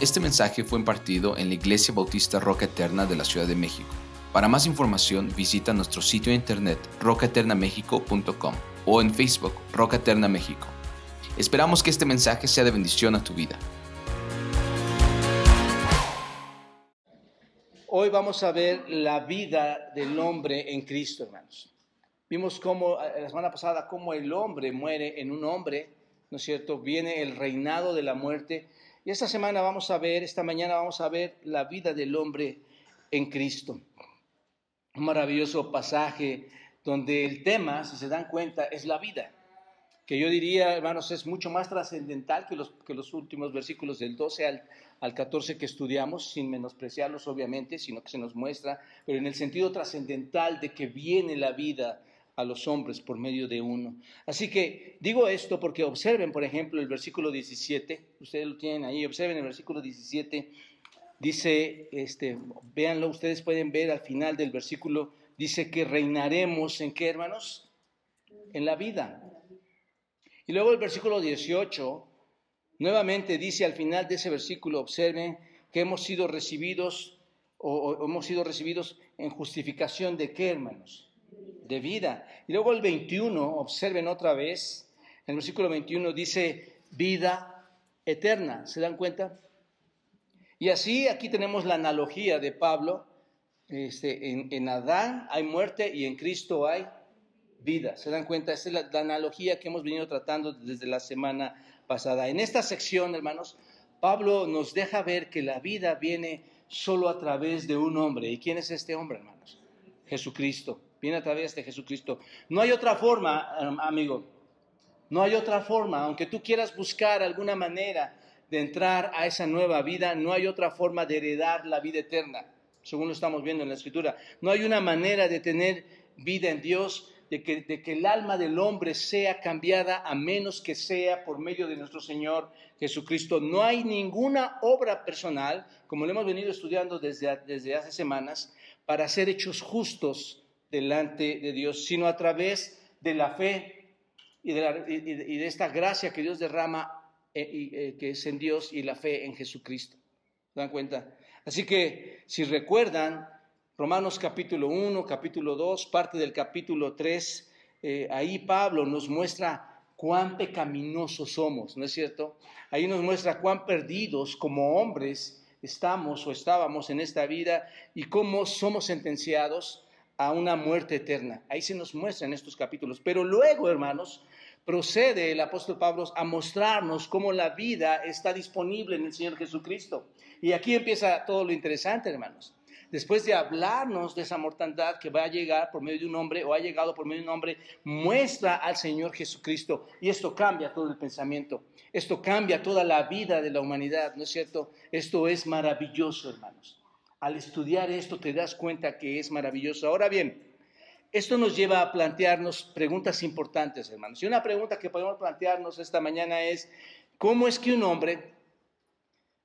Este mensaje fue impartido en la Iglesia Bautista Roca Eterna de la Ciudad de México. Para más información visita nuestro sitio de internet rocaeternamexico.com o en Facebook Roca Eterna México. Esperamos que este mensaje sea de bendición a tu vida. Hoy vamos a ver la vida del hombre en Cristo, hermanos. Vimos cómo eh, la semana pasada cómo el hombre muere en un hombre, ¿no es cierto? Viene el reinado de la muerte. Y esta semana vamos a ver, esta mañana vamos a ver la vida del hombre en Cristo. Un maravilloso pasaje donde el tema, si se dan cuenta, es la vida. Que yo diría, hermanos, es mucho más trascendental que los, que los últimos versículos del 12 al, al 14 que estudiamos, sin menospreciarlos obviamente, sino que se nos muestra, pero en el sentido trascendental de que viene la vida a los hombres por medio de uno. Así que digo esto porque observen, por ejemplo, el versículo 17, ustedes lo tienen ahí, observen el versículo 17, dice, este, véanlo, ustedes pueden ver al final del versículo, dice que reinaremos en qué, hermanos? En la vida. Y luego el versículo 18, nuevamente dice al final de ese versículo, observen que hemos sido recibidos o, o hemos sido recibidos en justificación de qué, hermanos? De vida. Y luego el 21, observen otra vez, el versículo 21 dice vida eterna, ¿se dan cuenta? Y así aquí tenemos la analogía de Pablo, este, en, Adán hay muerte y en Cristo hay vida, ¿se dan cuenta? Esta es la, la analogía que hemos venido tratando desde la semana pasada. En esta sección, hermanos, Pablo nos deja ver que la vida viene solo a través de un hombre. ¿Y quién es este hombre, hermanos? Jesucristo viene a través de Jesucristo. No hay otra forma, amigo. No hay otra forma. Aunque tú quieras buscar alguna manera de entrar a esa nueva vida, no hay otra forma de heredar la vida eterna, según lo estamos viendo en la Escritura. No hay una manera de tener vida en Dios, de que, el alma del hombre sea cambiada a menos que sea por medio de nuestro Señor Jesucristo. No hay ninguna obra personal, como lo hemos venido estudiando desde, desde hace semanas, para ser hechos justos delante de Dios, sino a través de la fe y de, esta gracia que Dios derrama, eh, eh, que es en Dios y la fe en Jesucristo. ¿Se dan cuenta? Así que si recuerdan, Romanos capítulo 1, capítulo 2, parte del capítulo 3, eh, ahí Pablo nos muestra cuán pecaminosos somos, ¿no es cierto? Ahí nos muestra cuán perdidos como hombres estamos o estábamos en esta vida y cómo somos sentenciados a una muerte eterna. Ahí se nos muestra en estos capítulos. Pero luego, hermanos, procede el apóstol Pablo a mostrarnos cómo la vida está disponible en el Señor Jesucristo. Y aquí empieza todo lo interesante, hermanos. Después de hablarnos de esa mortandad que va a llegar por medio de un hombre o ha llegado por medio de un hombre, muestra al Señor Jesucristo. Y esto cambia todo el pensamiento. Esto cambia toda la vida de la humanidad, ¿no es cierto? Esto es maravilloso, hermanos. Al estudiar esto te das cuenta que es maravilloso. Ahora bien, esto nos lleva a plantearnos preguntas importantes, hermanos. Y una pregunta que podemos plantearnos esta mañana es, ¿cómo es que un hombre,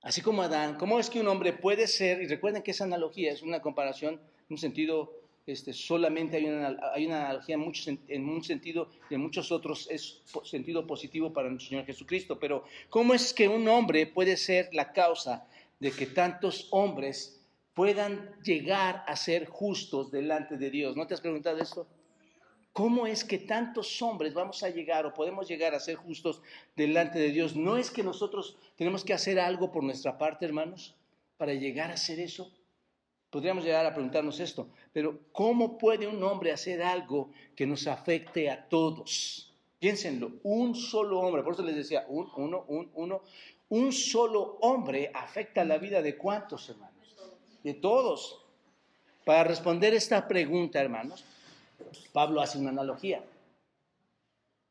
así como Adán, cómo es que un hombre puede ser, y recuerden que esa analogía es una comparación en un sentido, este, solamente hay una, hay una analogía en, en un sentido y en muchos otros es sentido positivo para nuestro Señor Jesucristo, pero ¿cómo es que un hombre puede ser la causa de que tantos hombres puedan llegar a ser justos delante de Dios. ¿No te has preguntado esto? ¿Cómo es que tantos hombres vamos a llegar o podemos llegar a ser justos delante de Dios? ¿No es que nosotros tenemos que hacer algo por nuestra parte, hermanos, para llegar a hacer eso? Podríamos llegar a preguntarnos esto, pero ¿cómo puede un hombre hacer algo que nos afecte a todos? Piénsenlo, un solo hombre, por eso les decía, un, uno, un, uno, un solo hombre afecta la vida de cuántos, hermanos? De todos. Para responder esta pregunta, hermanos, Pablo hace una analogía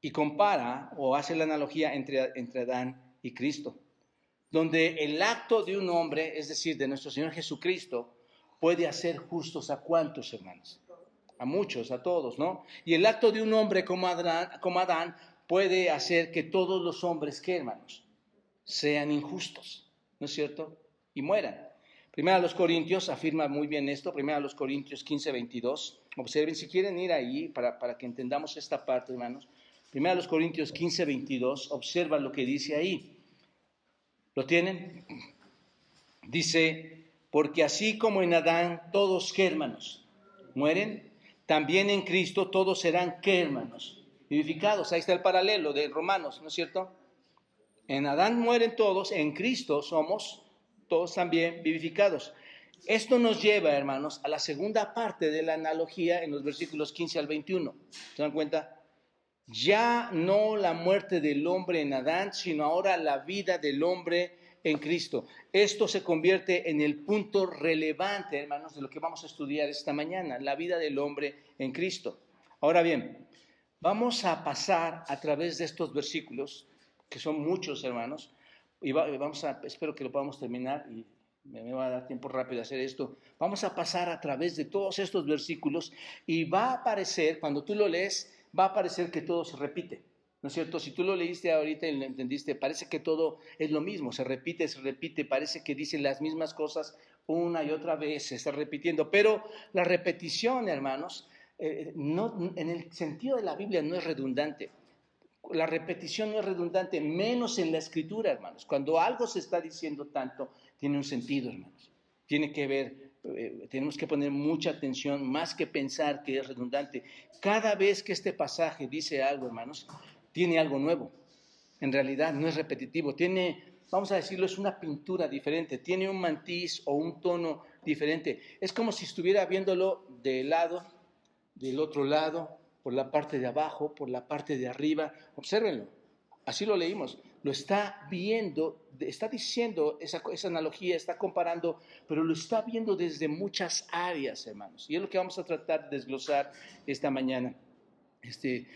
y compara o hace la analogía entre, entre Adán y Cristo, donde el acto de un hombre, es decir, de nuestro Señor Jesucristo, puede hacer justos a cuántos, hermanos? A muchos, a todos, ¿no? Y el acto de un hombre como Adán, como Adán puede hacer que todos los hombres, ¿qué, hermanos? Sean injustos, ¿no es cierto? Y mueran. Primera a los Corintios afirma muy bien esto, Primera a los Corintios 15, 22. Observen, si quieren ir ahí para, para que entendamos esta parte, hermanos. Primera a los Corintios 15, 22, observa lo que dice ahí. ¿Lo tienen? Dice, porque así como en Adán todos que hermanos mueren, también en Cristo todos serán que hermanos vivificados. Ahí está el paralelo de Romanos, ¿no es cierto? En Adán mueren todos, en Cristo somos todos también vivificados. Esto nos lleva, hermanos, a la segunda parte de la analogía en los versículos 15 al 21. ¿Se dan cuenta? Ya no la muerte del hombre en Adán, sino ahora la vida del hombre en Cristo. Esto se convierte en el punto relevante, hermanos, de lo que vamos a estudiar esta mañana, la vida del hombre en Cristo. Ahora bien, vamos a pasar a través de estos versículos, que son muchos, hermanos, y vamos a, espero que lo podamos terminar y me va a dar tiempo rápido de hacer esto. Vamos a pasar a través de todos estos versículos y va a aparecer, cuando tú lo lees, va a aparecer que todo se repite. ¿No es cierto? Si tú lo leíste ahorita y lo entendiste, parece que todo es lo mismo, se repite, se repite, parece que dicen las mismas cosas una y otra vez, se está repitiendo. Pero la repetición, hermanos, eh, no, en el sentido de la Biblia no es redundante. La repetición no es redundante, menos en la escritura, hermanos. Cuando algo se está diciendo tanto, tiene un sentido, hermanos. Tiene que ver, eh, tenemos que poner mucha atención, más que pensar que es redundante. Cada vez que este pasaje dice algo, hermanos, tiene algo nuevo. En realidad no es repetitivo, tiene, vamos a decirlo, es una pintura diferente, tiene un mantiz o un tono diferente. Es como si estuviera viéndolo de lado, del otro lado, por la parte de abajo, por la parte de arriba. Obsérvenlo, así lo leímos lo está viendo, está diciendo esa, analogía, está comparando, pero lo está viendo desde muchas áreas, hermanos. Y es lo que vamos a tratar de desglosar esta mañana. Este,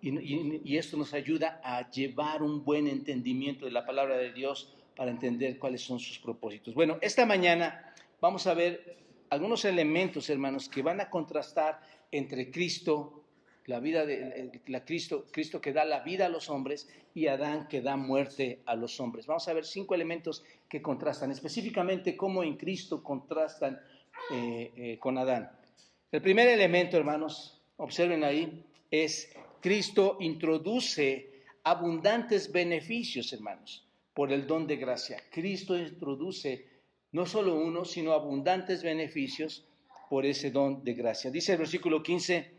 y, y, esto nos ayuda a llevar un buen entendimiento de la palabra de Dios para entender cuáles son sus propósitos. Bueno, esta mañana vamos a ver algunos elementos, hermanos, que van a contrastar entre Cristo la vida de la Cristo, Cristo que da la vida a los hombres y Adán que da muerte a los hombres. Vamos a ver cinco elementos que contrastan, específicamente cómo en Cristo contrastan eh, eh, con Adán. El primer elemento, hermanos, observen ahí, es Cristo introduce abundantes beneficios, hermanos, por el don de gracia. Cristo introduce no solo uno, sino abundantes beneficios por ese don de gracia. Dice el versículo 15,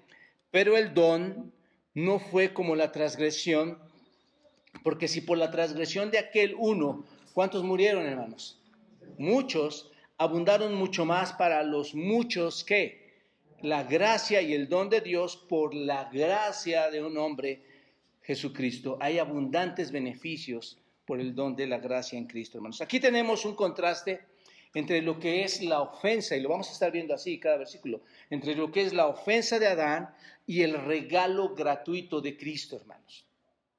pero el don no fue como la transgresión, porque si por la transgresión de aquel uno, ¿cuántos murieron, hermanos? Muchos, abundaron mucho más para los muchos que la gracia y el don de Dios por la gracia de un hombre, Jesucristo. Hay abundantes beneficios por el don de la gracia en Cristo, hermanos. Aquí tenemos un contraste entre lo que es la ofensa, y lo vamos a estar viendo así cada versículo, entre lo que es la ofensa de Adán y el regalo gratuito de Cristo, hermanos.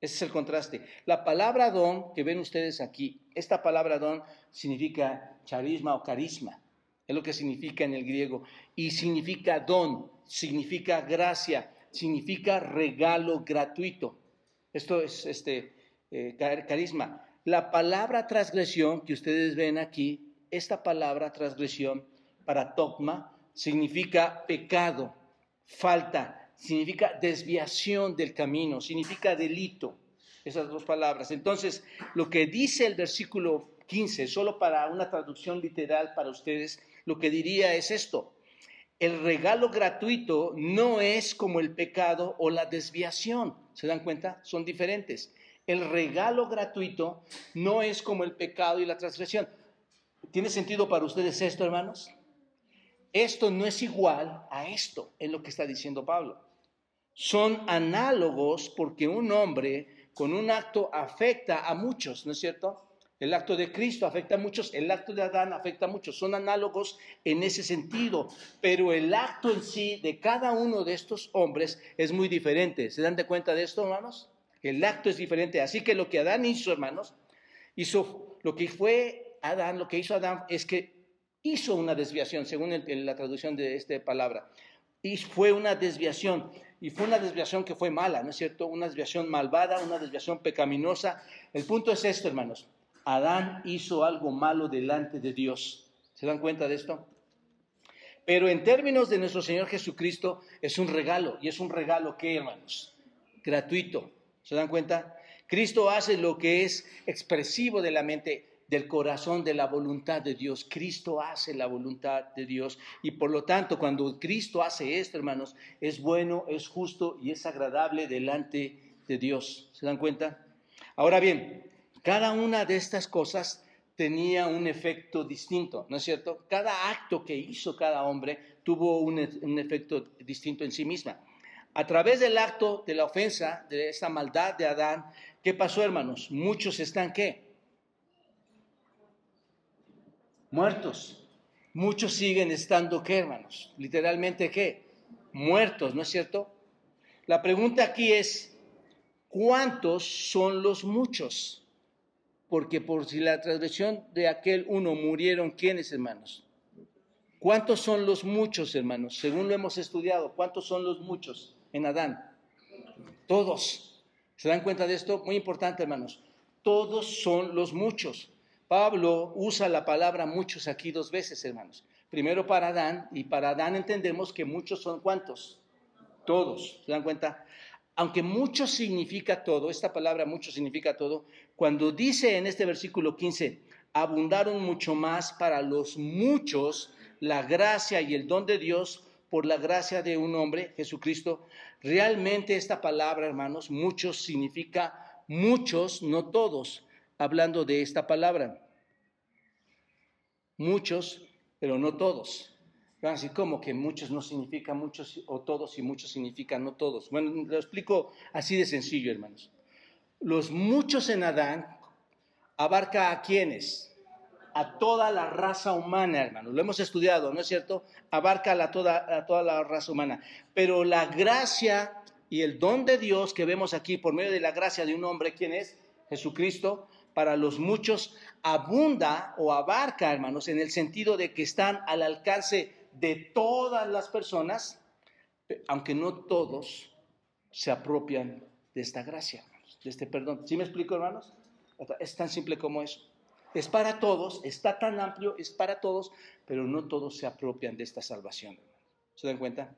Ese es el contraste. La palabra don que ven ustedes aquí, esta palabra don significa charisma o carisma, es lo que significa en el griego, y significa don, significa gracia, significa regalo gratuito. Esto es este eh, carisma. La palabra transgresión que ustedes ven aquí esta palabra transgresión para togma significa pecado, falta, significa desviación del camino, significa delito. Esas dos palabras. Entonces, lo que dice el versículo 15, solo para una traducción literal para ustedes, lo que diría es esto. El regalo gratuito no es como el pecado o la desviación. ¿Se dan cuenta? Son diferentes. El regalo gratuito no es como el pecado y la transgresión. ¿Tiene sentido para ustedes esto, hermanos? Esto no es igual a esto, es lo que está diciendo Pablo. Son análogos porque un hombre con un acto afecta a muchos, ¿no es cierto? El acto de Cristo afecta a muchos, el acto de Adán afecta a muchos, son análogos en ese sentido, pero el acto en sí de cada uno de estos hombres es muy diferente. ¿Se dan de cuenta de esto, hermanos? El acto es diferente, así que lo que Adán hizo, hermanos, hizo lo que fue Adán, lo que hizo Adán es que hizo una desviación, según la traducción de esta palabra. Y fue una desviación, y fue una desviación que fue mala, ¿no es cierto? Una desviación malvada, una desviación pecaminosa. El punto es esto, hermanos. Adán hizo algo malo delante de Dios. ¿Se dan cuenta de esto? Pero en términos de nuestro Señor Jesucristo, es un regalo. ¿Y es un regalo qué, hermanos? Gratuito. ¿Se dan cuenta? Cristo hace lo que es expresivo de la mente del corazón, de la voluntad de Dios. Cristo hace la voluntad de Dios. Y por lo tanto, cuando Cristo hace esto, hermanos, es bueno, es justo y es agradable delante de Dios. ¿Se dan cuenta? Ahora bien, cada una de estas cosas tenía un efecto distinto, ¿no es cierto? Cada acto que hizo cada hombre tuvo un, un efecto distinto en sí misma. A través del acto de la ofensa, de esta maldad de Adán, ¿qué pasó, hermanos? Muchos están qué? Muertos. Muchos siguen estando, ¿qué, hermanos? Literalmente, ¿qué? Muertos, ¿no es cierto? La pregunta aquí es, ¿cuántos son los muchos? Porque por si la transgresión de aquel uno murieron, ¿quiénes, hermanos? ¿Cuántos son los muchos, hermanos? Según lo hemos estudiado, ¿cuántos son los muchos en Adán? Todos. ¿Se dan cuenta de esto? Muy importante, hermanos. Todos son los muchos. Pablo usa la palabra muchos aquí dos veces, hermanos. Primero para Adán, y para Adán entendemos que muchos son cuántos? Todos, ¿se dan cuenta? Aunque mucho significa todo, esta palabra mucho significa todo, cuando dice en este versículo 15, abundaron mucho más para los muchos la gracia y el don de Dios por la gracia de un hombre, Jesucristo, realmente esta palabra, hermanos, muchos significa muchos, no todos hablando de esta palabra. Muchos, pero no todos. Van a decir, ¿cómo que muchos no significa muchos o todos y muchos significa no todos? Bueno, lo explico así de sencillo, hermanos. Los muchos en Adán abarca a quienes? A toda la raza humana, hermanos. Lo hemos estudiado, ¿no es cierto? Abarca a, toda, a toda la raza humana. Pero la gracia y el don de Dios que vemos aquí por medio de la gracia de un hombre, ¿quién es? Jesucristo, para los muchos abunda o abarca, hermanos, en el sentido de que están al alcance de todas las personas, aunque no todos se apropian de esta gracia, de este perdón. ¿Sí me explico, hermanos? Es tan simple como eso. Es para todos, está tan amplio, es para todos, pero no todos se apropian de esta salvación. ¿Se dan cuenta?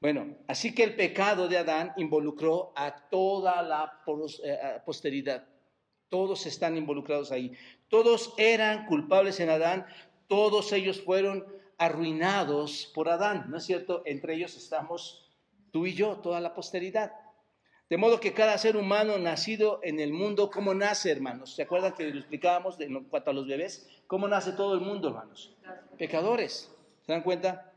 Bueno, así que el pecado de Adán involucró a toda la eh, posteridad. Todos están involucrados ahí. Todos eran culpables en Adán. Todos ellos fueron arruinados por Adán, ¿no es cierto? Entre ellos estamos tú y yo, toda la posteridad. De modo que cada ser humano nacido en el mundo, ¿cómo nace, hermanos? ¿Se acuerdan que lo explicábamos en cuanto a los bebés? ¿Cómo nace todo el mundo, hermanos? Pecadores. ¿Se dan cuenta?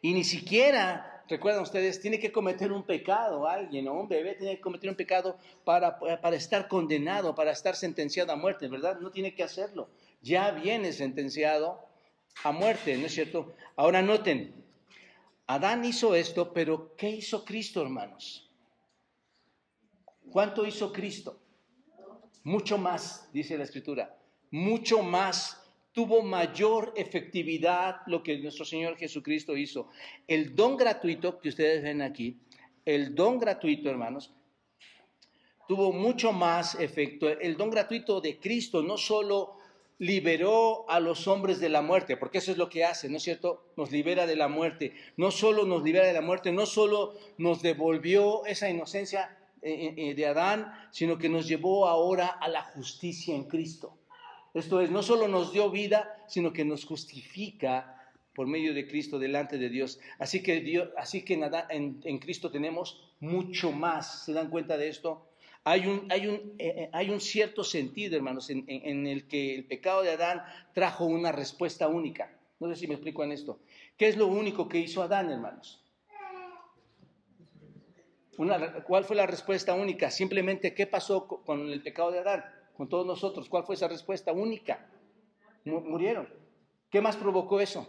Y ni siquiera recuerdan ustedes, tiene que cometer un pecado alguien, o un bebé tiene que cometer un pecado para, para estar condenado, para estar sentenciado a muerte, ¿verdad? No tiene que hacerlo. Ya viene sentenciado a muerte, ¿no es cierto? Ahora noten, Adán hizo esto, pero ¿qué hizo Cristo, hermanos? ¿Cuánto hizo Cristo? Mucho más, dice la Escritura, mucho más tuvo mayor efectividad lo que nuestro Señor Jesucristo hizo. El don gratuito que ustedes ven aquí, el don gratuito, hermanos, tuvo mucho más efecto. El don gratuito de Cristo no solo liberó a los hombres de la muerte, porque eso es lo que hace, ¿no es cierto? Nos libera de la muerte. No solo nos libera de la muerte, no solo nos devolvió esa inocencia eh, eh, de Adán, sino que nos llevó ahora a la justicia en Cristo. Esto es, no solo nos dio vida, sino que nos justifica por medio de Cristo delante de Dios. Así que, Dios, así que en, Cristo tenemos mucho más. ¿Se dan cuenta de esto? Hay un, hay un, eh, eh, hay un cierto sentido, hermanos, en, el que el pecado de Adán trajo una respuesta única. No sé si me explico en esto. ¿Qué es lo único que hizo Adán, hermanos? ¿Cuál fue la respuesta única? Simplemente, ¿qué pasó con el pecado de Adán? Con todos nosotros. ¿Cuál fue esa respuesta única? Murieron. ¿Qué más provocó eso?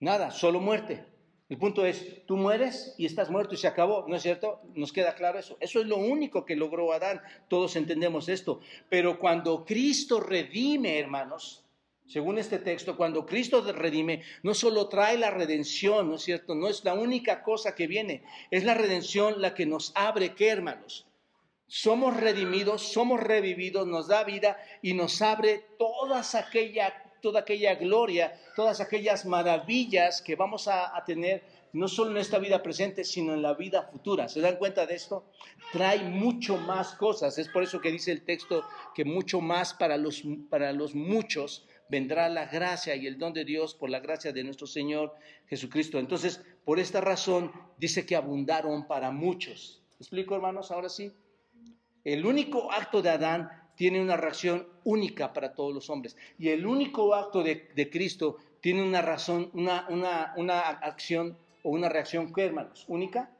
Nada, solo muerte. El punto es, tú mueres y estás muerto y se acabó, ¿no es cierto? Nos queda claro eso. Eso es lo único que logró Adán. Todos entendemos esto. Pero cuando Cristo redime, hermanos, según este texto, cuando Cristo redime, no solo trae la redención, ¿no es cierto? No es la única cosa que viene, es la redención la que nos abre, ¿qué, hermanos? Somos redimidos, somos revividos, nos da vida y nos abre todas aquella, toda aquella gloria, todas aquellas maravillas que vamos a, tener no solo en esta vida presente, sino en la vida futura. ¿Se dan cuenta de esto? Trae mucho más cosas. Es por eso que dice el texto que mucho más para los, para los muchos vendrá la gracia y el don de Dios por la gracia de nuestro Señor Jesucristo. Entonces, por esta razón, dice que abundaron para muchos. ¿Me explico, hermanos? Ahora sí. El único acto de Adán tiene una reacción única para todos los hombres. Y el único acto de, Cristo tiene una razón, una, una, una acción o una reacción, ¿qué hermanos? ¿Única?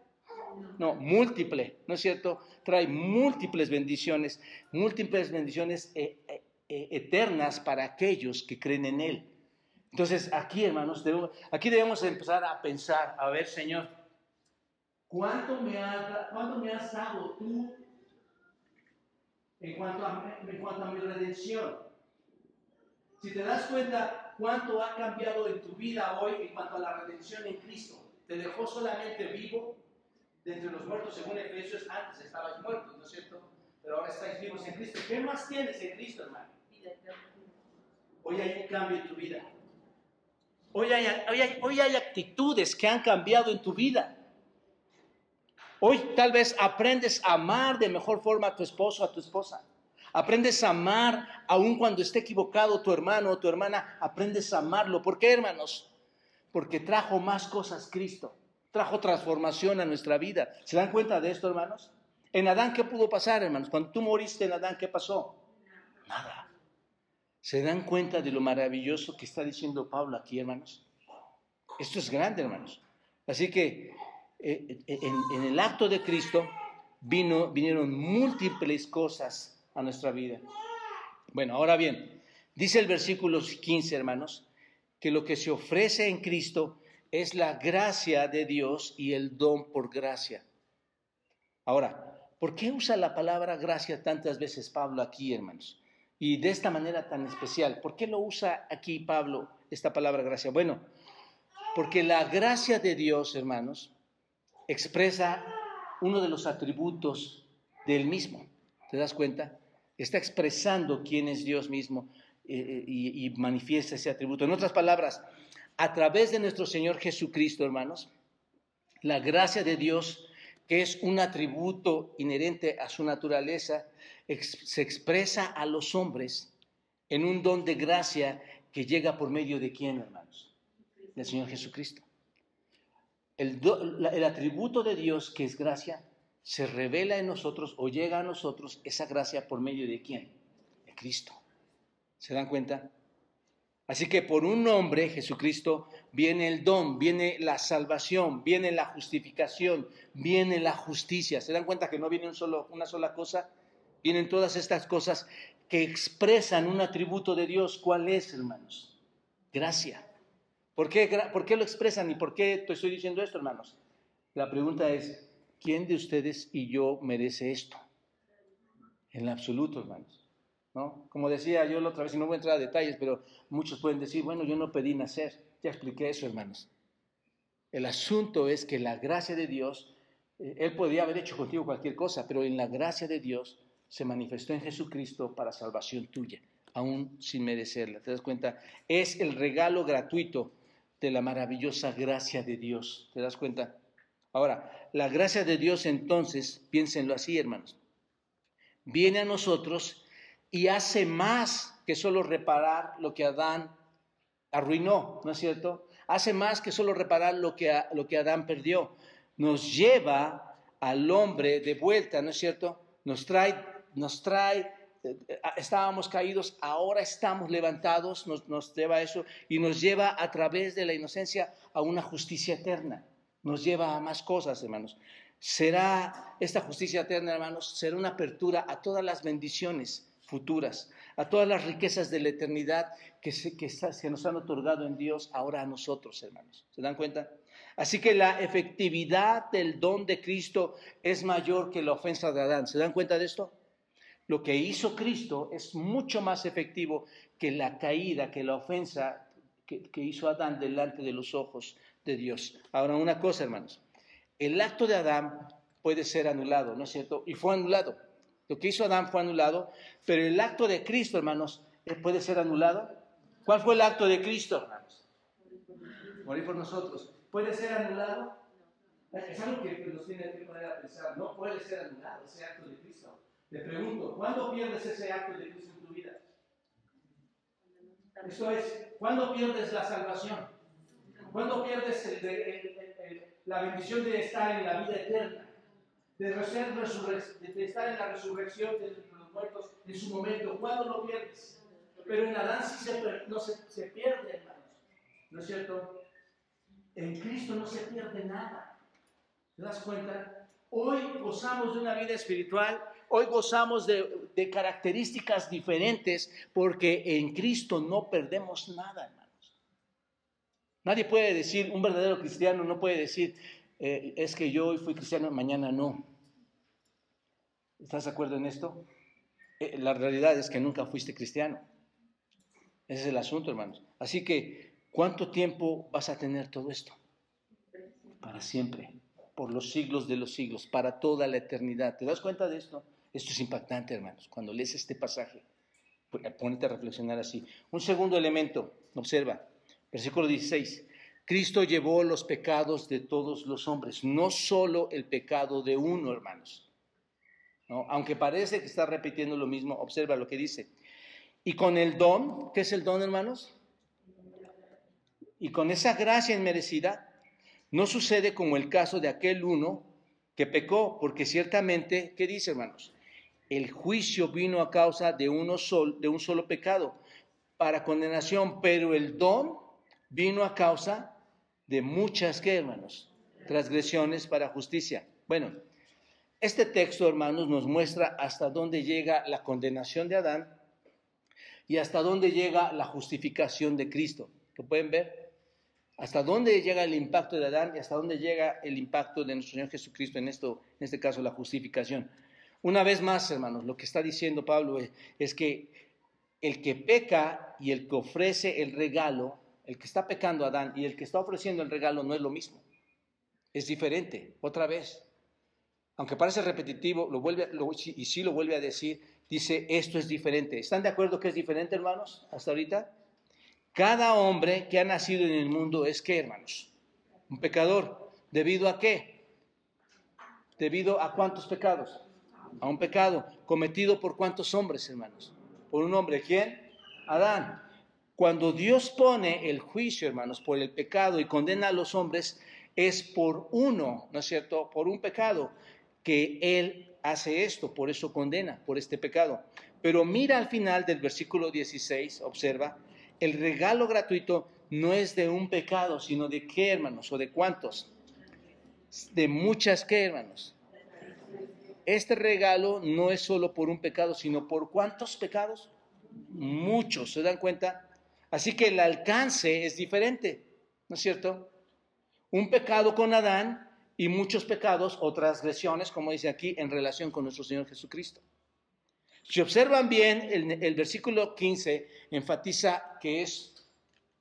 No, múltiple, ¿no es cierto? Trae múltiples bendiciones, múltiples bendiciones eh, eh, eh, eternas para aquellos que creen en Él. Entonces, aquí, hermanos, aquí debemos empezar a pensar, a ver, Señor, ¿cuánto me, cuánto me has dado tú en cuanto, a, en cuanto a mi redención? Si te das cuenta, cuánto ha cambiado en tu vida hoy en cuanto a la redención en Cristo. Te dejó solamente vivo de entre los muertos, según Efesios, antes estabas muerto, ¿no es cierto? Pero ahora estáis vivos en Cristo. ¿Qué más tienes en Cristo, hermano? Hoy hay un cambio en tu vida. Hoy hay, hoy, hay, hoy hay actitudes que han cambiado en tu vida. Hoy tal vez aprendes a amar de mejor forma a tu esposo, a tu esposa. Aprendes a amar aun cuando esté equivocado tu hermano o tu hermana, aprendes a amarlo. ¿Por qué, hermanos? Porque trajo más cosas Cristo, trajo transformación a nuestra vida. ¿Se dan cuenta de esto, hermanos? En Adán, ¿qué pudo pasar, hermanos? Cuando tú moriste en Adán, ¿qué pasó? Nada. ¿Se dan cuenta de lo maravilloso que está diciendo Pablo aquí, hermanos? Esto es grande, hermanos. Así que eh, eh, en, en, el acto de Cristo vino, vinieron múltiples cosas a nuestra vida. Bueno, ahora bien, dice el versículo 15, hermanos, que lo que se ofrece en Cristo es la gracia de Dios y el don por gracia. Ahora, ¿por qué usa la palabra gracia tantas veces Pablo aquí, hermanos? Y de esta manera tan especial. ¿Por qué lo usa aquí Pablo esta palabra gracia? Bueno, porque la gracia de Dios, hermanos, expresa uno de los atributos del mismo. ¿Te das cuenta? está expresando quién es Dios mismo eh, eh, y, manifiesta ese atributo. En otras palabras, a través de nuestro Señor Jesucristo, hermanos, la gracia de Dios, que es un atributo inherente a su naturaleza, se expresa a los hombres en un don de gracia que llega por medio de quién, hermanos? Del Señor Jesucristo. El, atributo de Dios, que es gracia, se revela en nosotros o llega a nosotros esa gracia por medio de quién? De Cristo. ¿Se dan cuenta? Así que por un nombre, Jesucristo, viene el don, viene la salvación, viene la justificación, viene la justicia. ¿Se dan cuenta que no viene una sola cosa? Vienen todas estas cosas que expresan un atributo de Dios. ¿Cuál es, hermanos? Gracia. ¿Por qué, ¿Por qué lo expresan y por qué te estoy diciendo esto, hermanos? La pregunta es, ¿quién de ustedes y yo merece esto? En absoluto, hermanos. ¿No? Como decía yo la otra vez, y no voy a entrar a detalles, pero muchos pueden decir, bueno, yo no pedí nacer. Ya expliqué eso, hermanos. El asunto es que la gracia de Dios, eh, Él podía haber hecho contigo cualquier cosa, pero en la gracia de Dios se manifestó en Jesucristo para salvación tuya, aún sin merecerla. ¿Te das cuenta? Es el regalo gratuito de la maravillosa gracia de Dios. ¿Te das cuenta? Ahora, la gracia de Dios entonces, piénsenlo así, hermanos, viene a nosotros y hace más que solo reparar lo que Adán arruinó, ¿no es cierto? Hace más que solo reparar lo que, lo que Adán perdió. Nos lleva al hombre de vuelta, ¿no es cierto? Nos trae, nos trae, estábamos caídos, ahora estamos levantados, nos, nos lleva a eso y nos lleva a través de la inocencia a una justicia eterna nos lleva a más cosas, hermanos. Será esta justicia eterna, hermanos, será una apertura a todas las bendiciones futuras, a todas las riquezas de la eternidad que se, que se nos han otorgado en Dios ahora a nosotros, hermanos. ¿Se dan cuenta? Así que la efectividad del don de Cristo es mayor que la ofensa de Adán. ¿Se dan cuenta de esto? Lo que hizo Cristo es mucho más efectivo que la caída, que la ofensa que, hizo Adán delante de los ojos de Dios. Ahora, una cosa, hermanos, el acto de Adán puede ser anulado, ¿no es cierto? Y fue anulado. Lo que hizo Adán fue anulado, pero el acto de Cristo, hermanos, eh, puede ser anulado. ¿Cuál fue el acto de Cristo, hermanos? Morir por nosotros. ¿Puede ser anulado? Es algo que nos tiene que poner a pensar. No puede ser anulado ese acto de Cristo. Le pregunto, ¿cuándo pierdes ese acto de Cristo en tu vida? Eso es, ¿cuándo pierdes la salvación? ¿Cuándo pierdes la bendición de estar en la vida eterna? De, de estar en la resurrección de los muertos en su momento. ¿Cuándo lo pierdes? Pero en Adán sí se, no se, se pierde, hermanos. ¿No es cierto? En Cristo no se pierde nada. ¿Te das cuenta? Hoy gozamos de una vida espiritual, hoy gozamos de, características diferentes porque en Cristo no perdemos nada, hermanos. Nadie puede decir, un verdadero cristiano no puede decir, eh, es que yo hoy fui cristiano, mañana no. ¿Estás de acuerdo en esto? Eh, la realidad es que nunca fuiste cristiano. Ese es el asunto, hermanos. Así que, ¿cuánto tiempo vas a tener todo esto? Para siempre, por los siglos de los siglos, para toda la eternidad. ¿Te das cuenta de esto? Esto es impactante, hermanos. Cuando lees este pasaje, ponete a reflexionar así. Un segundo elemento, observa, versículo 16. Cristo llevó los pecados de todos los hombres, no solo el pecado de uno, hermanos. Aunque parece que está repitiendo lo mismo, observa lo que dice. Y con el don, ¿qué es el don, hermanos? Y con esa gracia inmerecida, no sucede como el caso de aquel uno que pecó, porque ciertamente, ¿qué dice, hermanos? El juicio vino a causa de, uno sol, de un solo pecado para condenación, pero el don vino a causa de muchas, ¿qué, hermanos? Transgresiones para justicia. Bueno, este texto, hermanos, nos muestra hasta dónde llega la condenación de Adán y hasta dónde llega la justificación de Cristo. ¿Lo pueden ver? Hasta dónde llega el impacto de Adán y hasta dónde llega el impacto de nuestro Señor Jesucristo, en, esto, en este caso la justificación. Una vez más, hermanos, lo que está diciendo Pablo es, que el que peca y el que ofrece el regalo, el que está pecando Adán y el que está ofreciendo el regalo no es lo mismo. Es diferente, otra vez. Aunque parece repetitivo, lo vuelve, y sí lo vuelve a decir, dice, esto es diferente. ¿Están de acuerdo que es diferente, hermanos, hasta ahorita? Cada hombre que ha nacido en el mundo es qué, hermanos? Un pecador. ¿Debido a qué? ¿Debido a cuántos pecados? A un pecado cometido por cuántos hombres, hermanos? Por un hombre. ¿Quién? Adán. Cuando Dios pone el juicio, hermanos, por el pecado y condena a los hombres, es por uno, ¿no es cierto? Por un pecado que Él hace esto, por eso condena, por este pecado. Pero mira al final del versículo 16, observa, el regalo gratuito no es de un pecado, sino de qué, hermanos, o de cuántos. De muchas qué, hermanos. Este regalo no es solo por un pecado, sino por cuántos pecados. Muchos, ¿se dan cuenta? Así que el alcance es diferente, ¿no es cierto? Un pecado con Adán y muchos pecados o transgresiones, como dice aquí, en relación con nuestro Señor Jesucristo. Si observan bien, el, versículo 15 enfatiza que es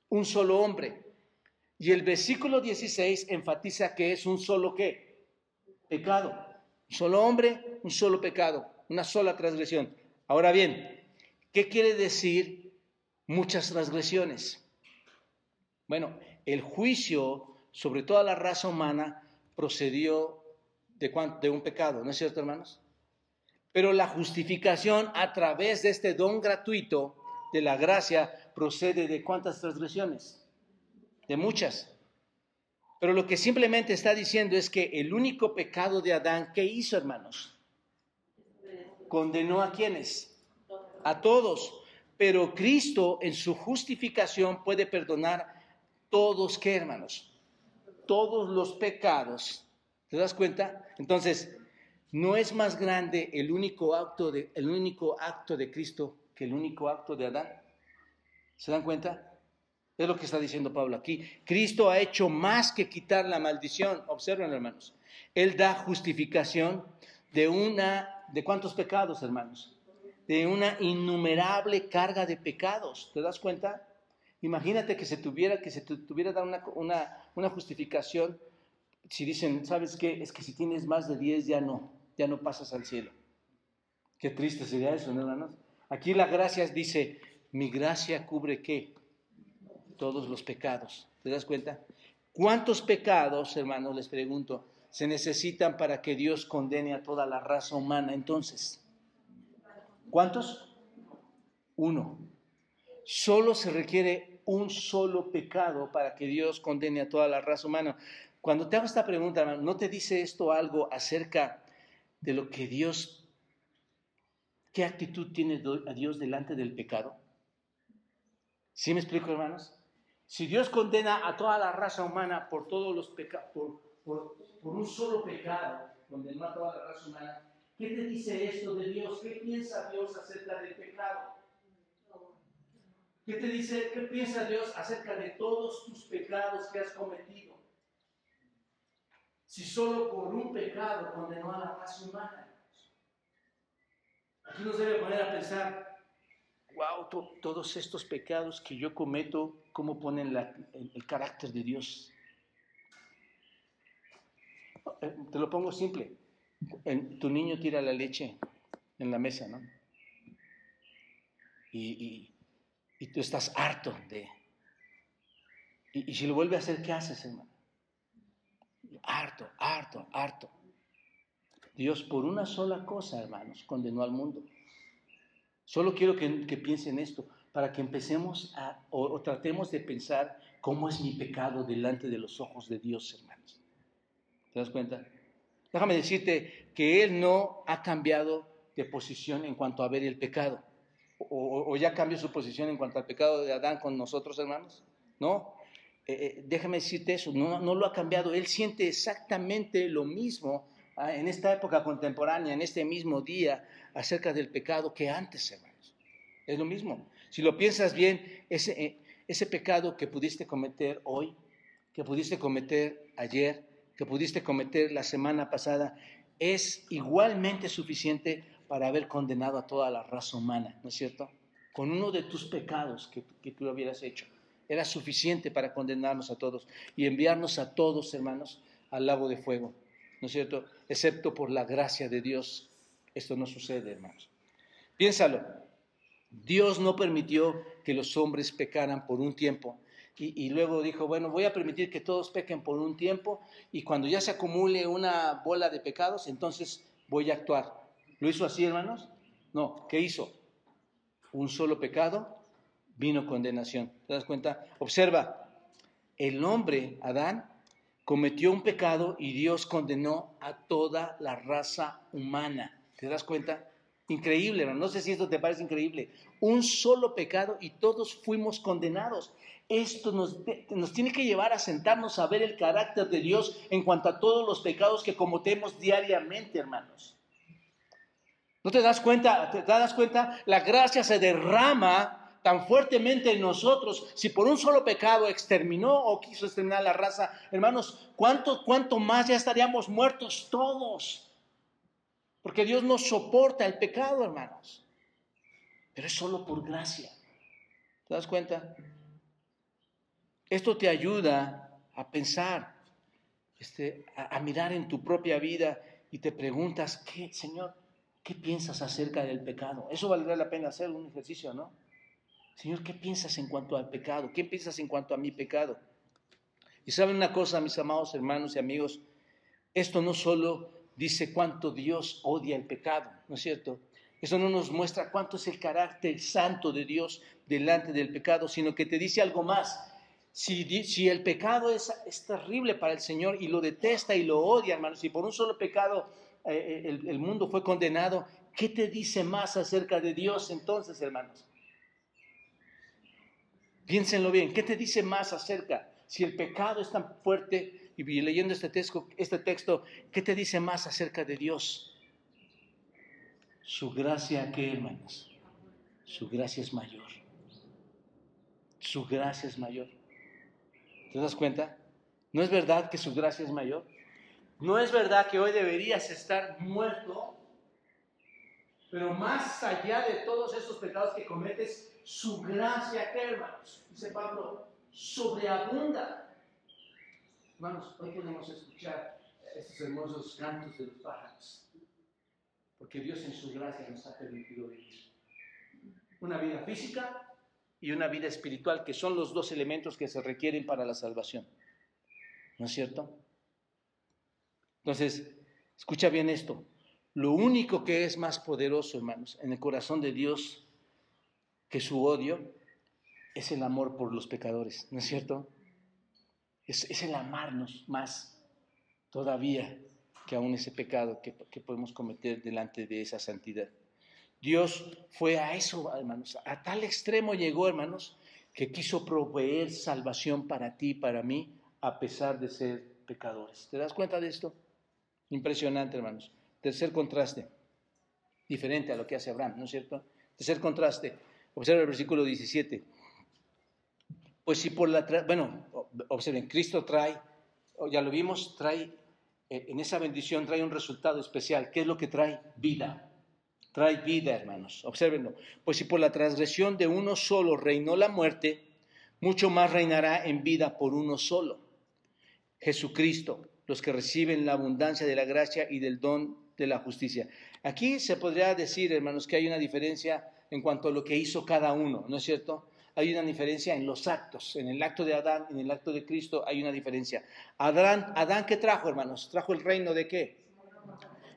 un solo hombre. Y el versículo 16 enfatiza que es un solo qué? Pecado. Un solo hombre, un solo pecado, una sola transgresión. Ahora bien, ¿qué quiere decir muchas transgresiones? Bueno, el juicio sobre toda la raza humana procedió de, de un pecado, ¿no es cierto, hermanos? Pero la justificación a través de este don gratuito de la gracia procede de cuántas transgresiones? De muchas. Pero lo que simplemente está diciendo es que el único pecado de Adán, ¿qué hizo, hermanos? Condenó a quienes? A todos. Pero Cristo en su justificación puede perdonar todos, ¿qué, hermanos? todos los pecados. ¿Te das cuenta? Entonces, no es más grande el único acto de, el único acto de Cristo que el único acto de Adán. ¿Se dan cuenta? Es lo que está diciendo Pablo aquí. Cristo ha hecho más que quitar la maldición. Observen, hermanos. Él da justificación de una, ¿de cuántos pecados, hermanos? De una innumerable carga de pecados. ¿Te das cuenta? Imagínate que se tuviera que se tuviera dar una, una, justificación si dicen, ¿sabes qué? Es que si tienes más de 10 ya no, ya no pasas al cielo. Qué triste sería eso, ¿no, hermanos? Aquí la gracia dice, mi gracia cubre qué? Todos los pecados. ¿Te das cuenta? ¿Cuántos pecados, hermanos, les pregunto, se necesitan para que Dios condene a toda la raza humana? Entonces, ¿cuántos? Uno. Solo se requiere un solo pecado para que Dios condene a toda la raza humana. Cuando te hago esta pregunta, hermano, ¿no te dice esto algo acerca de lo que Dios, qué actitud tiene a Dios delante del pecado? ¿Sí me explico, hermanos? Si Dios condena a toda la raza humana por todos los pecados, por, un solo pecado, condenó a toda la raza humana, ¿qué te dice esto de Dios? ¿Qué piensa Dios acerca del pecado? ¿Qué te dice, qué piensa Dios acerca de todos tus pecados que has cometido? Si solo por un pecado condenó a la raza humana. Aquí nos debe poner a pensar, wow, todos estos pecados que yo cometo, ¿cómo ponen el, carácter de Dios? Eh, te lo pongo simple. tu niño tira la leche en la mesa, ¿no? Y, tú estás harto de... Y, y si lo vuelve a hacer, ¿qué haces, hermano? Harto, harto, harto. Dios por una sola cosa, hermanos, condenó al mundo. Solo quiero que, piensen esto, para que empecemos a, o, tratemos de pensar cómo es mi pecado delante de los ojos de Dios, hermanos. ¿Te das cuenta? Déjame decirte que Él no ha cambiado de posición en cuanto a ver el pecado. O, ya cambió su posición en cuanto al pecado de Adán con nosotros, hermanos. No. Eh, eh, déjame decirte eso, no, no lo ha cambiado. Él siente exactamente lo mismo en esta época contemporánea, en este mismo día, acerca del pecado que antes, hermanos. Es lo mismo. Si lo piensas bien, ese, eh, ese pecado que pudiste cometer hoy, que pudiste cometer ayer, que pudiste cometer la semana pasada, es igualmente suficiente para haber condenado a toda la raza humana, ¿no es cierto? Con uno de tus pecados que, que tú hubieras hecho, era suficiente para condenarnos a todos y enviarnos a todos, hermanos, al lago de fuego, ¿no es cierto? Excepto por la gracia de Dios esto no sucede, hermanos. Piénsalo. Dios no permitió que los hombres pecaran por un tiempo. Y, luego dijo, bueno, voy a permitir que todos pequen por un tiempo y cuando ya se acumule una bola de pecados, entonces voy a actuar. ¿Lo hizo así, hermanos? No, ¿qué hizo? Un solo pecado, vino condenación. ¿Te das cuenta? Observa, el hombre, Adán, cometió un pecado y Dios condenó a toda la raza humana. ¿Te das cuenta? Increíble, no sé si esto te parece increíble. Un solo pecado y todos fuimos condenados. Esto nos, nos, tiene que llevar a sentarnos a ver el carácter de Dios en cuanto a todos los pecados que cometemos diariamente, hermanos. ¿No te das cuenta? ¿Te das cuenta? La gracia se derrama tan fuertemente en nosotros. Si por un solo pecado exterminó o quiso exterminar la raza, hermanos, ¿cuánto, más ya estaríamos muertos todos? Porque Dios no soporta el pecado, hermanos. Pero es solo por gracia. ¿Te das cuenta? Esto te ayuda a pensar, este, a, mirar en tu propia vida y te preguntas, ¿qué, Señor, qué piensas acerca del pecado? Eso valdría la pena hacer un ejercicio, ¿no? Señor, ¿qué piensas en cuanto al pecado? ¿Qué piensas en cuanto a mi pecado? Y saben una cosa, mis amados hermanos y amigos, esto no solo dice cuánto Dios odia el pecado, ¿no es cierto? Eso no nos muestra cuánto es el carácter santo de Dios delante del pecado, sino que te dice algo más. Si, el pecado es, terrible para el Señor y lo detesta y lo odia, hermanos, si por un solo pecado eh, eh, el mundo fue condenado, ¿qué te dice más acerca de Dios entonces, hermanos? Piénsenlo bien, ¿qué te dice más acerca? Si el pecado es tan fuerte, y leyendo este texto, este texto, ¿qué te dice más acerca de Dios? Su gracia, ¿qué hermanos? Su gracia es mayor. Su gracia es mayor. ¿Te das cuenta? ¿No es verdad que su gracia es mayor? ¿No es verdad que hoy deberías estar muerto? Pero más allá de todos esos pecados que cometes, su gracia, ¿qué hermanos? Dice Pablo, sobreabunda Hermanos, hoy podemos escuchar estos hermosos cantos de los pájaros, porque Dios en su gracia nos ha permitido vivir. Una vida física y una vida espiritual, que son los dos elementos que se requieren para la salvación. ¿No es cierto? Entonces, escucha bien esto. Lo único que es más poderoso, hermanos, en el corazón de Dios que su odio es el amor por los pecadores, ¿no es cierto? Es, el amarnos más todavía que aún ese pecado que, que podemos cometer delante de esa santidad. Dios fue a eso, hermanos, a tal extremo llegó, hermanos, que quiso proveer salvación para ti, para mí, a pesar de ser pecadores. ¿Te das cuenta de esto? Impresionante, hermanos. Tercer contraste, diferente a lo que hace Abraham, ¿no es cierto? Tercer contraste, observa el versículo 17. Pues si por la, bueno, observen, Cristo trae, ya lo vimos, trae, eh, en esa bendición trae un resultado especial. ¿Qué es lo que trae? Vida. Trae vida, hermanos. Observenlo. Pues si por la transgresión de uno solo reinó la muerte, mucho más reinará en vida por uno solo. Jesucristo, los que reciben la abundancia de la gracia y del don de la justicia. Aquí se podría decir, hermanos, que hay una diferencia en cuanto a lo que hizo cada uno, ¿no es cierto? Hay una diferencia en los actos, en el acto de Adán, en el acto de Cristo hay una diferencia. Adán, Adán ¿qué trajo, hermanos? ¿Trajo el reino de qué?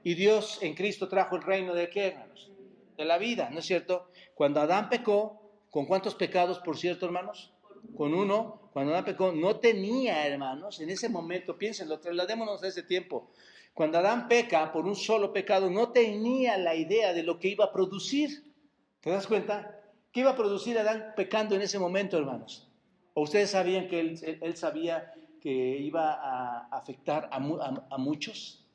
Y Dios en Cristo trajo el reino de qué, hermanos? De la vida, ¿no es cierto? Cuando Adán pecó, ¿con cuántos pecados, por cierto, hermanos? Con uno, cuando Adán pecó, no tenía, hermanos, en ese momento, piénsenlo, trasladémonos a ese tiempo. Cuando Adán peca por un solo pecado, no tenía la idea de lo que iba a producir. ¿Te das cuenta? ¿Qué iba a producir Adán pecando en ese momento, hermanos? ¿O ustedes sabían que él, sabía que iba a afectar a, muchos?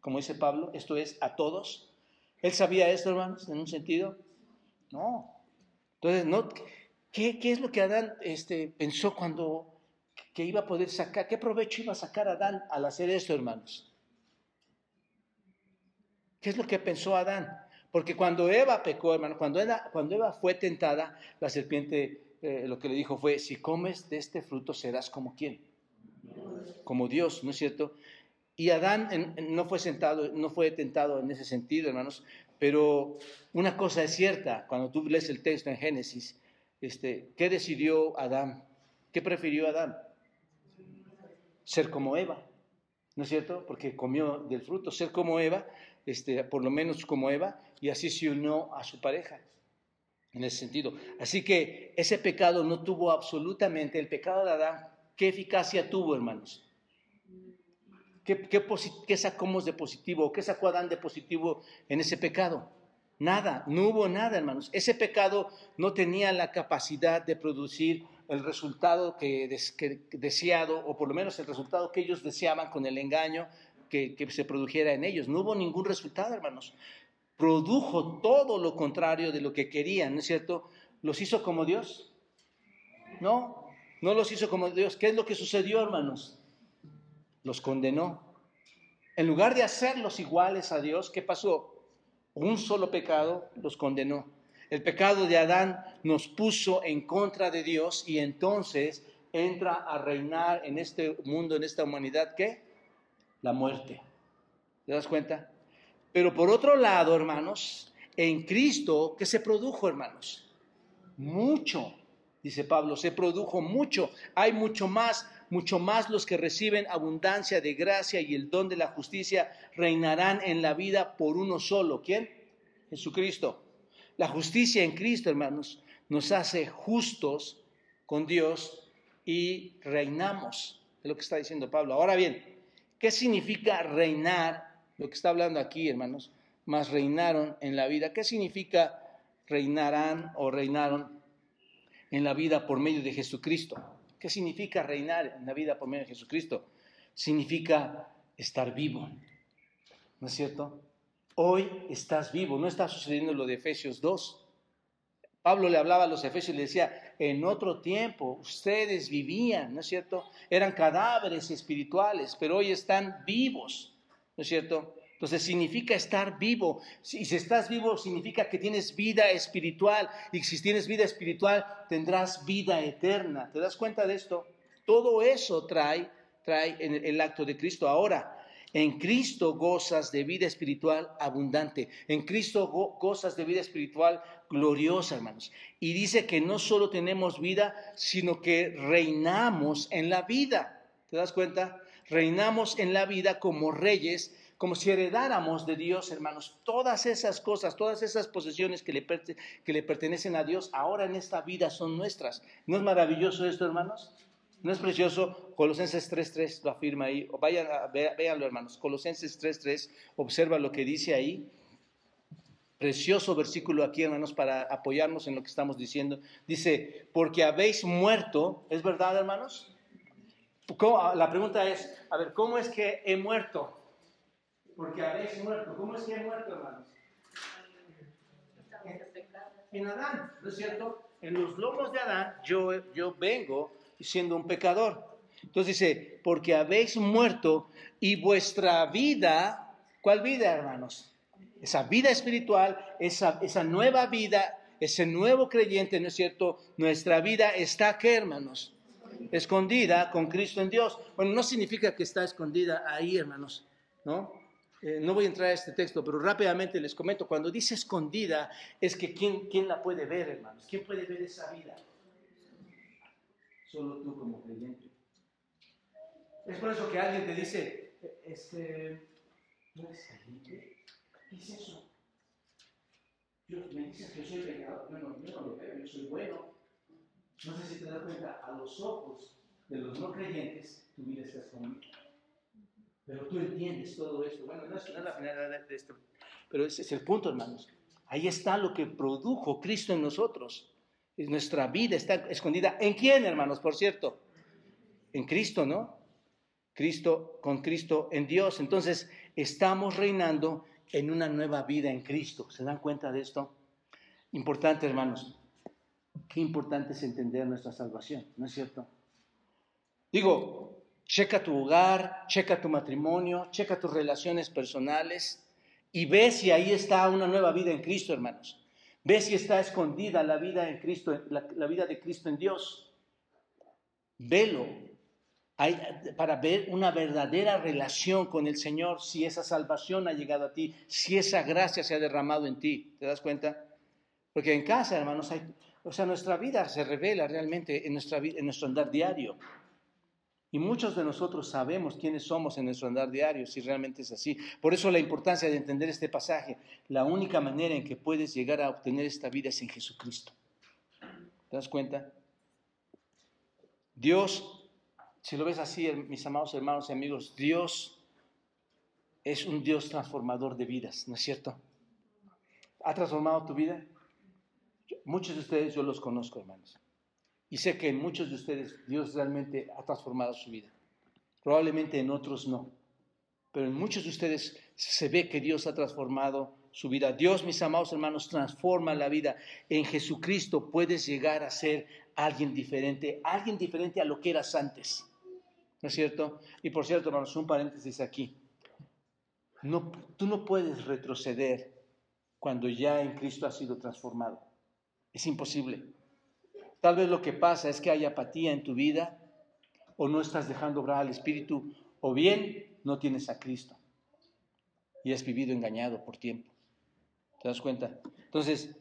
Como dice Pablo, esto es a todos. ¿Él sabía esto, hermanos, en un sentido? No. Entonces, ¿qué, es lo que Adán este, pensó cuando que iba a poder sacar? ¿Qué provecho iba a sacar Adán al hacer esto, hermanos? ¿Qué es lo que pensó Adán? Porque cuando Eva pecó, hermano, cuando Eva, cuando Eva fue tentada, la serpiente eh, lo que le dijo fue, si comes de este fruto serás como quién? Como Dios, ¿no es cierto? Y Adán no fue sentado, no fue tentado en ese sentido, hermanos, pero una cosa es cierta, cuando tú lees el texto en Génesis, este, ¿qué decidió Adán? ¿Qué prefirió Adán? Ser como Eva, ¿no es cierto? Porque comió del fruto, ser como Eva, este, por lo menos como Eva, y así se unió a su pareja. En ese sentido. Así que ese pecado no tuvo absolutamente, el pecado de Adán, ¿qué eficacia tuvo, hermanos? ¿Qué, qué, sacamos de positivo? ¿Qué sacó Adán de positivo en ese pecado? Nada, no hubo nada, hermanos. Ese pecado no tenía la capacidad de producir el resultado que, deseado, o por lo menos el resultado que ellos deseaban con el engaño que se produjera en ellos. No hubo ningún resultado, hermanos produjo todo lo contrario de lo que querían, ¿no es cierto? ¿Los hizo como Dios? No, no los hizo como Dios. ¿Qué es lo que sucedió, hermanos? Los condenó. En lugar de hacerlos iguales a Dios, ¿qué pasó? Un solo pecado los condenó. El pecado de Adán nos puso en contra de Dios y entonces entra a reinar en este mundo, en esta humanidad, ¿qué? La muerte. ¿Te das cuenta? Pero por otro lado, hermanos, en Cristo, ¿qué se produjo, hermanos? Mucho, dice Pablo, se produjo mucho. Hay mucho más, mucho más los que reciben abundancia de gracia y el don de la justicia reinarán en la vida por uno solo. ¿Quién? Jesucristo. La justicia en Cristo, hermanos, nos hace justos con Dios y reinamos. Es lo que está diciendo Pablo. Ahora bien, ¿qué significa reinar lo que está hablando aquí, hermanos, más reinaron en la vida. ¿Qué significa reinarán o reinaron en la vida por medio de Jesucristo? ¿Qué significa reinar en la vida por medio de Jesucristo? Significa estar vivo. ¿No es cierto? Hoy estás vivo, no está sucediendo lo de Efesios 2. Pablo le hablaba a los Efesios y le decía, en otro tiempo ustedes vivían, ¿no es cierto? Eran cadáveres espirituales, pero hoy están vivos. ¿No es cierto? Entonces significa estar vivo. Y si estás vivo significa que tienes vida espiritual. Y si tienes vida espiritual tendrás vida eterna. ¿Te das cuenta de esto? Todo eso trae, trae en el acto de Cristo. Ahora, en Cristo gozas de vida espiritual abundante. En Cristo gozas de vida espiritual gloriosa, hermanos. Y dice que no solo tenemos vida, sino que reinamos en la vida. ¿Te das cuenta? Reinamos en la vida como reyes, como si heredáramos de Dios, hermanos, todas esas cosas, todas esas posesiones que le, que le pertenecen a Dios, ahora en esta vida son nuestras. ¿No es maravilloso esto, hermanos? ¿No es precioso? Colosenses 3.3 lo afirma ahí. Vayan véanlo, hermanos. Colosenses 3.3, observa lo que dice ahí. Precioso versículo aquí, hermanos, para apoyarnos en lo que estamos diciendo. Dice, porque habéis muerto, ¿es verdad, hermanos? La pregunta es, a ver, ¿cómo es que he muerto? porque habéis muerto. ¿Cómo es que he muerto, hermanos? En Adán, ¿no es cierto? En los lomos de Adán yo, yo vengo siendo un pecador. Entonces dice, porque habéis muerto y vuestra vida, ¿cuál vida, hermanos? Esa vida espiritual, esa, esa nueva vida, ese nuevo creyente, ¿no es cierto? Nuestra vida está aquí, hermanos, escondida con Cristo en Dios. Bueno, no significa que está escondida ahí, hermanos, ¿no? Eh, no voy a entrar a este texto, pero rápidamente les comento, cuando dice escondida, es que ¿quién, ¿quién la puede ver, hermanos? ¿Quién puede ver esa vida? Solo tú como creyente. Es por eso que alguien te dice, este, ¿tú eres creyente? ¿Qué es eso? Yo, me dices que soy pecador, bueno, yo no lo veo, yo soy bueno. No sé si te das cuenta, a los ojos de los no creyentes, tu vida está escondida. Pero tú entiendes todo esto. Bueno, no es, la finalidad de esto, pero ese es el punto, hermanos. Ahí está lo que produjo Cristo en nosotros. Nuestra vida está escondida. ¿En quién, hermanos? Por cierto, en Cristo, ¿no? Cristo, con Cristo en Dios. Entonces, estamos reinando en una nueva vida en Cristo. ¿Se dan cuenta de esto? Importante, hermanos. Qué importante es entender nuestra salvación, ¿no es cierto? Digo, Checa tu hogar, checa tu matrimonio, checa tus relaciones personales y ve si ahí está una nueva vida en Cristo, hermanos. Ve si está escondida la vida en Cristo, la, vida de Cristo en Dios. Velo para ver una verdadera relación con el Señor, si esa salvación ha llegado a ti, si esa gracia se ha derramado en ti. ¿Te das cuenta? Porque en casa, hermanos, hay, o sea, nuestra vida se revela realmente en, nuestro andar diario. Y muchos de nosotros sabemos quiénes somos en nuestro andar diario, si realmente es así. Por eso la importancia de entender este pasaje. La única manera en que puedes llegar a obtener esta vida es en Jesucristo. ¿Te das cuenta? Dios, si lo ves así, mis amados hermanos y amigos, Dios es un Dios transformador de vidas, ¿no es cierto? ¿Ha transformado tu vida? Muchos de ustedes yo los conozco, hermanos. Y sé que en muchos de ustedes Dios realmente ha transformado su vida. Probablemente en otros no. Pero en muchos de ustedes se ve que Dios ha transformado su vida. Dios, mis amados hermanos, transforma la vida. En Jesucristo puedes llegar a ser alguien diferente, alguien diferente a lo que eras antes. ¿No es cierto? Y por cierto, hermanos, un paréntesis aquí. No, tú no puedes retroceder cuando ya en Cristo has sido transformado. Es imposible. Tal vez lo que pasa es que hay apatía en tu vida o no estás dejando obrar al Espíritu o bien no tienes a Cristo y has vivido engañado por tiempo. ¿Te das cuenta? Entonces,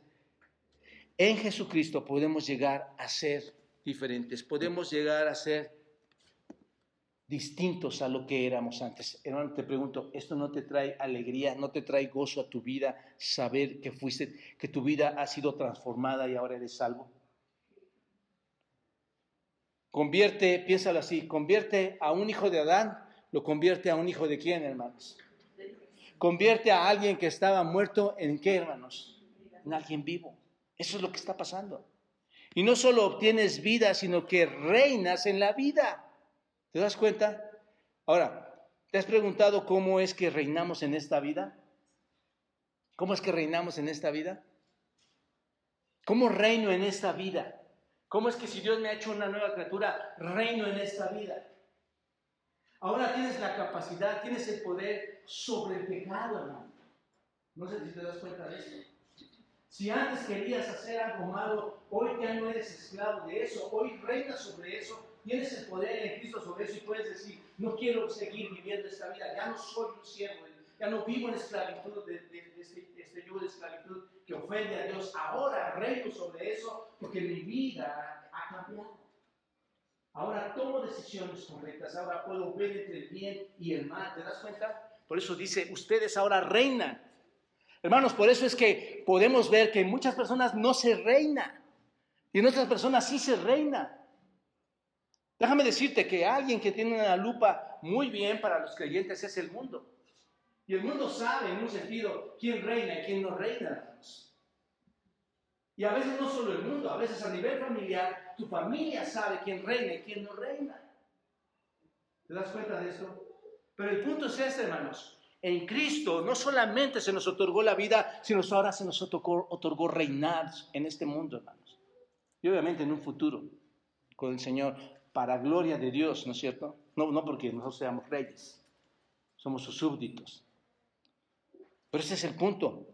en Jesucristo podemos llegar a ser diferentes, podemos llegar a ser distintos a lo que éramos antes. Hermano, te pregunto, ¿esto no te trae alegría, no te trae gozo a tu vida saber que fuiste, que tu vida ha sido transformada y ahora eres salvo? Convierte, piénsalo así, convierte a un hijo de Adán, lo convierte a un hijo de quién, hermanos. Convierte a alguien que estaba muerto en qué, hermanos? En alguien vivo. Eso es lo que está pasando. Y no solo obtienes vida, sino que reinas en la vida. ¿Te das cuenta? Ahora, ¿te has preguntado cómo es que reinamos en esta vida? ¿Cómo es que reinamos en esta vida? ¿Cómo reino en esta vida? ¿Cómo es que si Dios me ha hecho una nueva criatura, reino en esta vida? Ahora tienes la capacidad, tienes el poder sobre el pecado, hermano. No sé si te das cuenta de esto. Si antes querías hacer algo malo, hoy ya no eres esclavo de eso, hoy reinas sobre eso, tienes el poder en Cristo sobre eso y puedes decir, no quiero seguir viviendo esta vida, ya no soy un siervo, ya no vivo en esclavitud de, este, este de esclavitud que ofende a Dios. Ahora reino sobre eso porque mi vida ha cambiado. Ahora tomo decisiones correctas, ahora puedo ver entre el bien y el mal, ¿te das cuenta? Por eso dice, ustedes ahora reinan. Hermanos, por eso es que podemos ver que en muchas personas no se reina y en otras personas sí se reina. Déjame decirte que alguien que tiene una lupa muy bien para los creyentes es el mundo. Y el mundo sabe en un sentido quién reina y quién no reina. Y a veces no solo el mundo, a veces a nivel familiar, tu familia sabe quién reina y quién no reina. ¿Te das cuenta de esto? Pero el punto es este, hermanos. En Cristo no solamente se nos otorgó la vida, sino ahora se nos otorgó reinar en este mundo, hermanos. Y obviamente en un futuro con el Señor, para gloria de Dios, ¿no es cierto? No, porque nosotros seamos reyes, somos sus súbditos. Pero ese es el punto.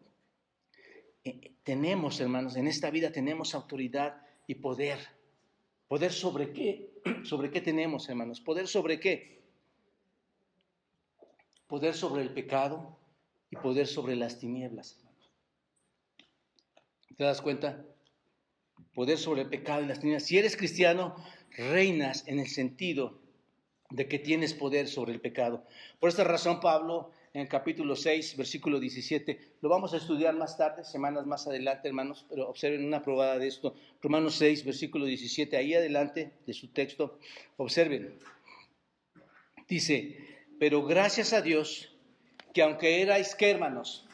Eh, tenemos, hermanos, en esta vida tenemos autoridad y poder. ¿Poder sobre qué? ¿Sobre qué tenemos, hermanos? ¿Poder sobre qué? Poder sobre el pecado y poder sobre las tinieblas, hermanos. ¿Te das cuenta? Poder sobre el pecado y las tinieblas. Si eres cristiano, reinas en el sentido de que tienes poder sobre el pecado. Por esta razón, Pablo en el capítulo 6, versículo 17. Lo vamos a estudiar más tarde, semanas más adelante, hermanos, pero observen una probada de esto. Romanos 6, versículo 17, ahí adelante de su texto, observen. Dice, pero gracias a Dios que aunque erais, ¿qué hermanos?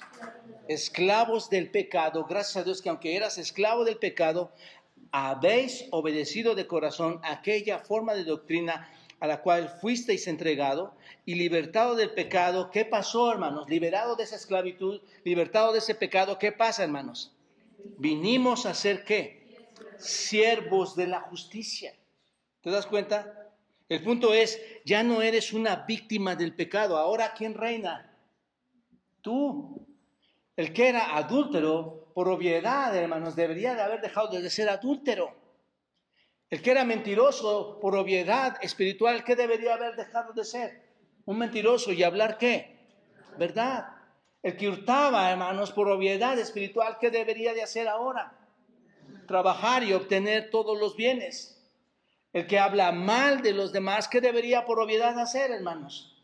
Esclavos del pecado, gracias a Dios que aunque eras esclavo del pecado, habéis obedecido de corazón aquella forma de doctrina a la cual fuisteis entregado y libertado del pecado. ¿Qué pasó, hermanos? Liberado de esa esclavitud, libertado de ese pecado. ¿Qué pasa, hermanos? Vinimos a ser qué? Siervos de la justicia. ¿Te das cuenta? El punto es, ya no eres una víctima del pecado. Ahora, ¿quién reina? Tú. El que era adúltero, por obviedad, hermanos, debería de haber dejado de ser adúltero. El que era mentiroso por obviedad espiritual, ¿qué debería haber dejado de ser? Un mentiroso y hablar qué? ¿Verdad? El que hurtaba, hermanos, por obviedad espiritual, ¿qué debería de hacer ahora? Trabajar y obtener todos los bienes. El que habla mal de los demás, ¿qué debería por obviedad hacer, hermanos?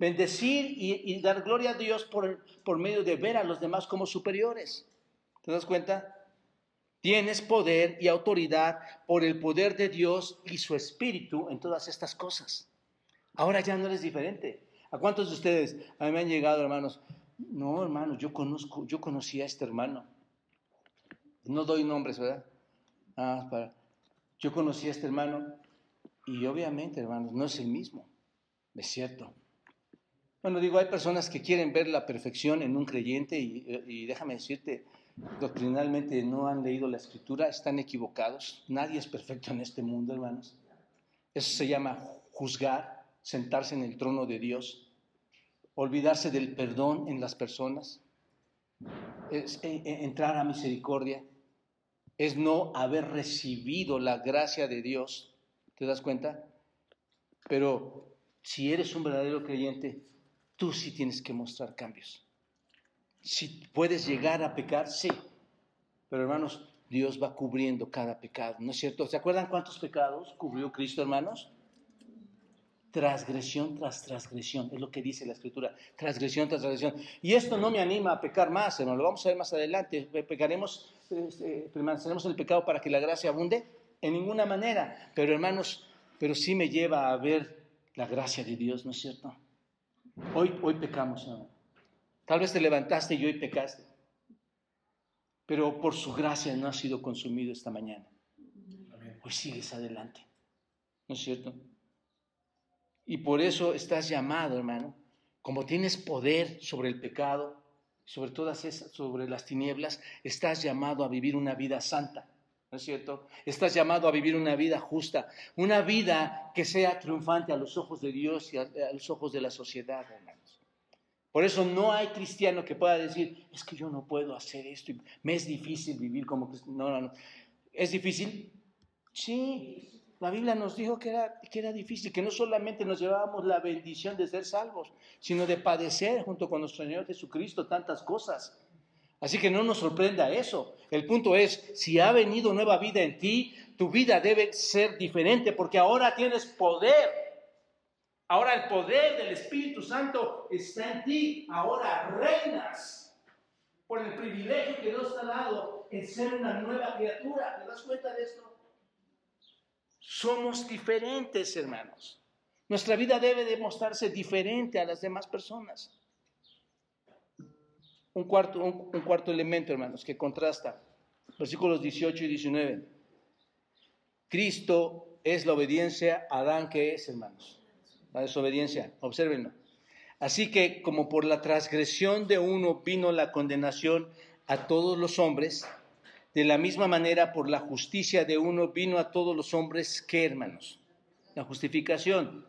Bendecir y, dar gloria a Dios por, por medio de ver a los demás como superiores. ¿Te das cuenta? Tienes poder y autoridad por el poder de Dios y su espíritu en todas estas cosas. Ahora ya no eres diferente. ¿A cuántos de ustedes a mí me han llegado, hermanos? No, hermano, yo conozco, yo conocí a este hermano. No doy nombres, ¿verdad? Ah, para. Yo conocí a este hermano y obviamente, hermanos, no es el mismo. Es cierto. Bueno, digo, hay personas que quieren ver la perfección en un creyente y, y déjame decirte, doctrinalmente no han leído la escritura, están equivocados. Nadie es perfecto en este mundo, hermanos. Eso se llama juzgar, sentarse en el trono de Dios, olvidarse del perdón en las personas, es e, e, entrar a misericordia, es no haber recibido la gracia de Dios. ¿Te das cuenta? Pero si eres un verdadero creyente, tú sí tienes que mostrar cambios. Si puedes llegar a pecar, sí. Pero hermanos, Dios va cubriendo cada pecado, ¿no es cierto? ¿Se acuerdan cuántos pecados cubrió Cristo, hermanos? Transgresión tras transgresión, es lo que dice la Escritura, transgresión tras transgresión. Y esto no me anima a pecar más, hermano, lo vamos a ver más adelante. ¿Pecaremos, este, permaneceremos en el pecado para que la gracia abunde? En ninguna manera. Pero hermanos, pero sí me lleva a ver la gracia de Dios, ¿no es cierto? Hoy, hoy pecamos, hermano. Tal vez te levantaste y hoy pecaste, pero por su gracia no has sido consumido esta mañana. Hoy sigues adelante, ¿no es cierto? Y por eso estás llamado, hermano, como tienes poder sobre el pecado, sobre todas esas, sobre las tinieblas, estás llamado a vivir una vida santa. ¿No es cierto? Estás llamado a vivir una vida justa, una vida que sea triunfante a los ojos de Dios y a, a los ojos de la sociedad, hermano. Por eso no hay cristiano que pueda decir, es que yo no puedo hacer esto, me es difícil vivir como cristiano. No, no, no. ¿Es difícil? Sí. La Biblia nos dijo que era, que era difícil, que no solamente nos llevábamos la bendición de ser salvos, sino de padecer junto con nuestro Señor Jesucristo tantas cosas. Así que no nos sorprenda eso. El punto es, si ha venido nueva vida en ti, tu vida debe ser diferente porque ahora tienes poder. Ahora el poder del Espíritu Santo está en ti. Ahora reinas por el privilegio que Dios te ha dado en ser una nueva criatura. ¿Te das cuenta de esto? Somos diferentes, hermanos. Nuestra vida debe demostrarse diferente a las demás personas. Un cuarto, un, cuarto elemento, hermanos, que contrasta. Versículos 18 y 19. Cristo es la obediencia, Adán que es, hermanos. La desobediencia, observenlo. Así que como por la transgresión de uno vino la condenación a todos los hombres, de la misma manera por la justicia de uno vino a todos los hombres que, hermanos, la justificación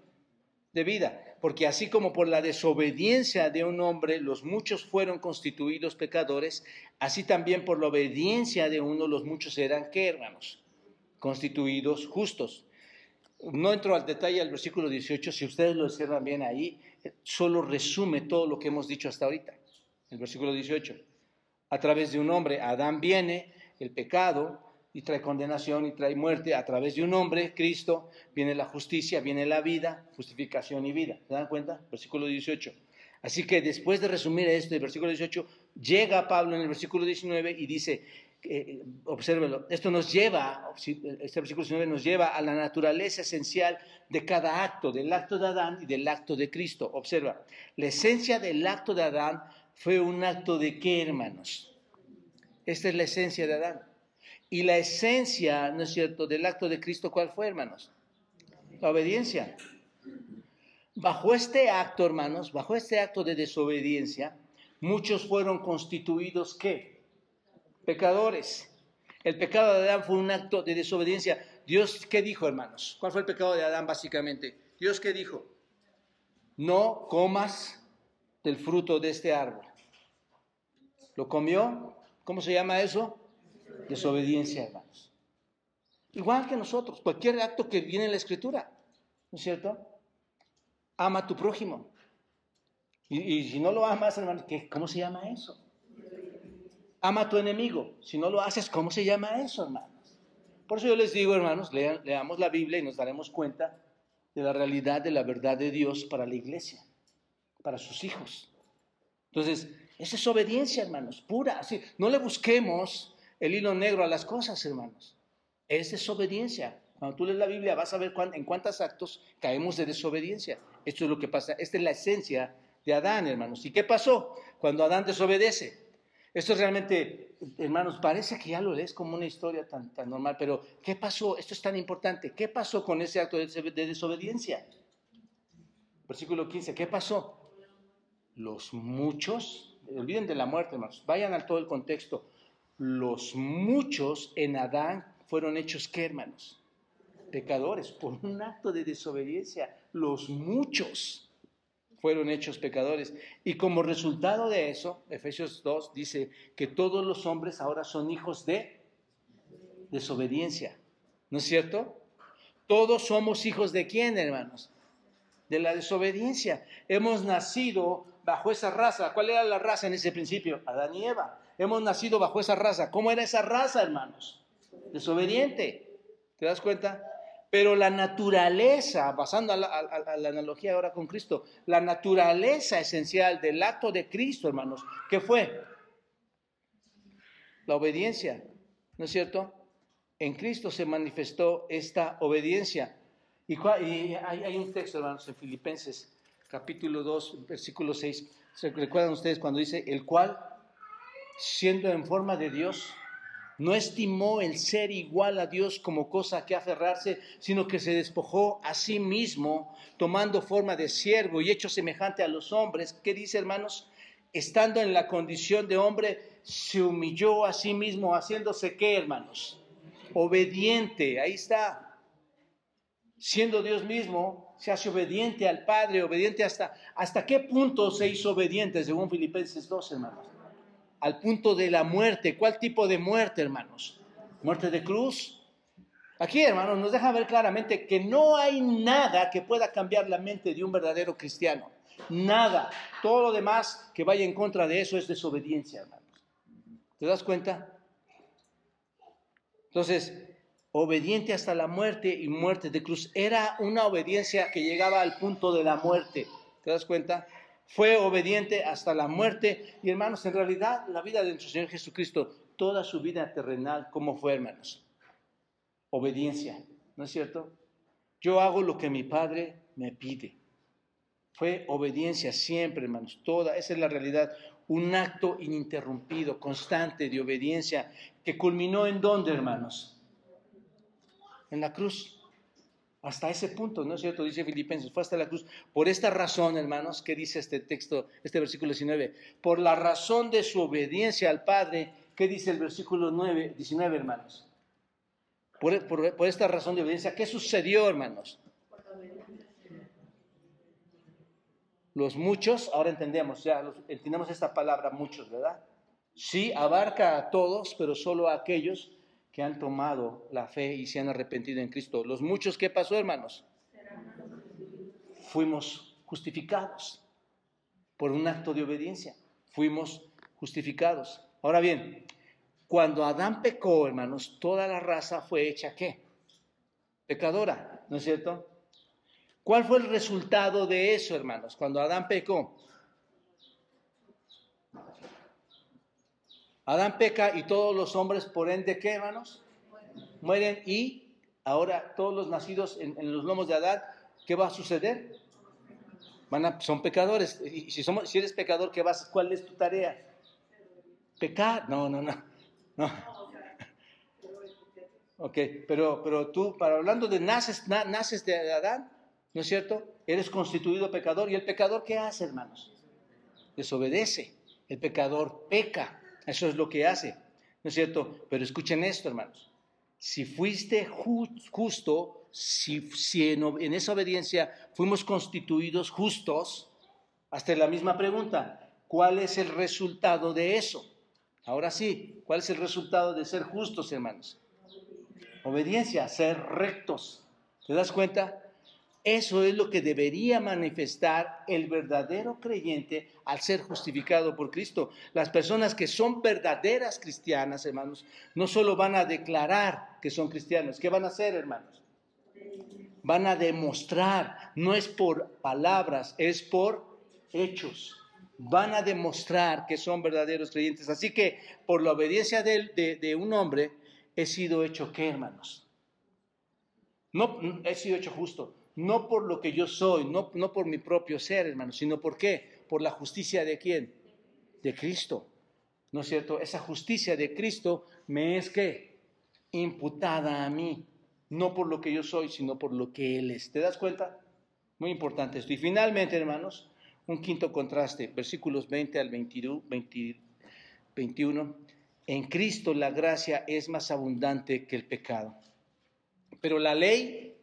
de vida. Porque así como por la desobediencia de un hombre los muchos fueron constituidos pecadores, así también por la obediencia de uno los muchos eran, ¿qué, hermanos? Constituidos justos. No entro al detalle del versículo 18, si ustedes lo observan bien ahí, solo resume todo lo que hemos dicho hasta ahorita. El versículo 18. A través de un hombre, Adán viene, el pecado, y trae condenación y trae muerte. A través de un hombre, Cristo, viene la justicia, viene la vida, justificación y vida. ¿Se dan cuenta? Versículo 18. Así que después de resumir esto, el versículo 18, llega Pablo en el versículo 19 y dice, eh, obsérvelo, esto nos lleva, este versículo 19 nos lleva a la naturaleza esencial de cada acto, del acto de Adán y del acto de Cristo. Observa, la esencia del acto de Adán fue un acto de qué, hermanos? Esta es la esencia de Adán. Y la esencia, ¿no es cierto?, del acto de Cristo, ¿cuál fue, hermanos? La obediencia. Bajo este acto, hermanos, bajo este acto de desobediencia, muchos fueron constituidos, ¿qué? Pecadores. El pecado de Adán fue un acto de desobediencia. Dios, ¿qué dijo, hermanos? ¿Cuál fue el pecado de Adán, básicamente? Dios, ¿qué dijo? No comas del fruto de este árbol. ¿Lo comió? ¿Cómo se llama eso? desobediencia, hermanos. Igual que nosotros, cualquier acto que viene en la escritura, ¿no es cierto? Ama a tu prójimo. Y, si no lo amas, hermanos, ¿cómo se llama eso? Ama tu enemigo. Si no lo haces, ¿cómo se llama eso, hermanos? Por eso yo les digo, hermanos, leamos la Biblia y nos daremos cuenta de la realidad de la verdad de Dios para la iglesia, para sus hijos. Entonces, esa es obediencia, hermanos, pura. Así, no le busquemos el hilo negro a las cosas, hermanos. Es desobediencia. Cuando tú lees la Biblia vas a ver en cuántos actos caemos de desobediencia. Esto es lo que pasa. Esta es la esencia de Adán, hermanos. ¿Y qué pasó cuando Adán desobedece? Esto realmente, hermanos, parece que ya lo lees como una historia tan, tan normal, pero ¿qué pasó? Esto es tan importante. ¿Qué pasó con ese acto de desobediencia? Versículo 15, ¿qué pasó? Los muchos, olviden de la muerte, hermanos, vayan al todo el contexto los muchos en Adán fueron hechos, ¿qué hermanos? Pecadores, por un acto de desobediencia. Los muchos fueron hechos pecadores. Y como resultado de eso, Efesios 2 dice que todos los hombres ahora son hijos de desobediencia. ¿No es cierto? Todos somos hijos de quién, hermanos? De la desobediencia. Hemos nacido bajo esa raza. ¿Cuál era la raza en ese principio? Adán y Eva hemos nacido bajo esa raza. ¿Cómo era esa raza, hermanos? Desobediente. ¿Te das cuenta? Pero la naturaleza, pasando a la, analogía ahora con Cristo, la naturaleza esencial del acto de Cristo, hermanos, ¿qué fue? La obediencia, ¿no es cierto? En Cristo se manifestó esta obediencia. Y, hay, un texto, hermanos, en Filipenses, capítulo 2, versículo 6. ¿Se recuerdan ustedes cuando dice, el cual siendo en forma de Dios, no estimó el ser igual a Dios como cosa que aferrarse, sino que se despojó a sí mismo, tomando forma de siervo y hecho semejante a los hombres. ¿Qué dice, hermanos? Estando en la condición de hombre, se humilló a sí mismo, haciéndose qué, hermanos? Obediente, ahí está. Siendo Dios mismo, se hace obediente al Padre, obediente hasta, hasta qué punto se hizo obediente, según Filipenses 2, hermanos al punto de la muerte. ¿Cuál tipo de muerte, hermanos? ¿Muerte de cruz? Aquí, hermanos, nos deja ver claramente que no hay nada que pueda cambiar la mente de un verdadero cristiano. Nada. Todo lo demás que vaya en contra de eso es desobediencia, hermanos. ¿Te das cuenta? Entonces, obediente hasta la muerte y muerte de cruz. Era una obediencia que llegaba al punto de la muerte. ¿Te das cuenta? Fue obediente hasta la muerte. Y hermanos, en realidad la vida de nuestro Señor Jesucristo, toda su vida terrenal, ¿cómo fue, hermanos? Obediencia, ¿no es cierto? Yo hago lo que mi Padre me pide. Fue obediencia siempre, hermanos, toda, esa es la realidad. Un acto ininterrumpido, constante de obediencia, que culminó en dónde, hermanos? En la cruz. Hasta ese punto, ¿no es cierto? Dice Filipenses, fue hasta la cruz. Por esta razón, hermanos, ¿qué dice este texto, este versículo 19? Por la razón de su obediencia al Padre, ¿qué dice el versículo 9, 19, hermanos? Por, por esta razón de obediencia, ¿qué sucedió, hermanos? Los muchos, ahora entendemos, ya entendemos esta palabra muchos, ¿verdad? Sí, abarca a todos, pero solo a aquellos que han tomado la fe y se han arrepentido en Cristo. Los muchos, ¿qué pasó, hermanos? Fuimos justificados por un acto de obediencia. Fuimos justificados. Ahora bien, cuando Adán pecó, hermanos, toda la raza fue hecha qué? Pecadora, ¿no es cierto? ¿Cuál fue el resultado de eso, hermanos, cuando Adán pecó? Adán peca y todos los hombres, por ende, ¿qué, hermanos? Mueren y ahora todos los nacidos en, los lomos de Adán, ¿qué va a suceder? Van son pecadores. Y si, somos, si eres pecador, ¿qué vas, ¿cuál es tu tarea? Pecar. No, no, no. no. Ok, pero, pero tú, para hablando de naces, naces de Adán, ¿no es cierto? Eres constituido pecador. ¿Y el pecador qué hace, hermanos? Desobedece. El pecador peca. Eso es lo que hace, ¿no es cierto? Pero escuchen esto, hermanos. Si fuiste justo, si, en, esa obediencia fuimos constituidos justos, hasta la misma pregunta, ¿cuál es el resultado de eso? Ahora sí, ¿cuál es el resultado de ser justos, hermanos? Obediencia, ser rectos. ¿Te das cuenta? Eso es lo que debería manifestar el verdadero creyente al ser justificado por Cristo. Las personas que son verdaderas cristianas, hermanos, no solo van a declarar que son cristianos, ¿qué van a hacer, hermanos? Van a demostrar, no es por palabras, es por hechos. Van a demostrar que son verdaderos creyentes. Así que por la obediencia de, un hombre he sido hecho, ¿qué, hermanos? No, he sido hecho justo no por lo que yo soy, no, no por mi propio ser, hermano, sino por qué? Por la justicia de quién? De Cristo. ¿No es cierto? Esa justicia de Cristo me es que imputada a mí, no por lo que yo soy, sino por lo que Él es. ¿Te das cuenta? Muy importante esto. Y finalmente, hermanos, un quinto contraste, versículos 20 al 21. En Cristo la gracia es más abundante que el pecado. Pero la ley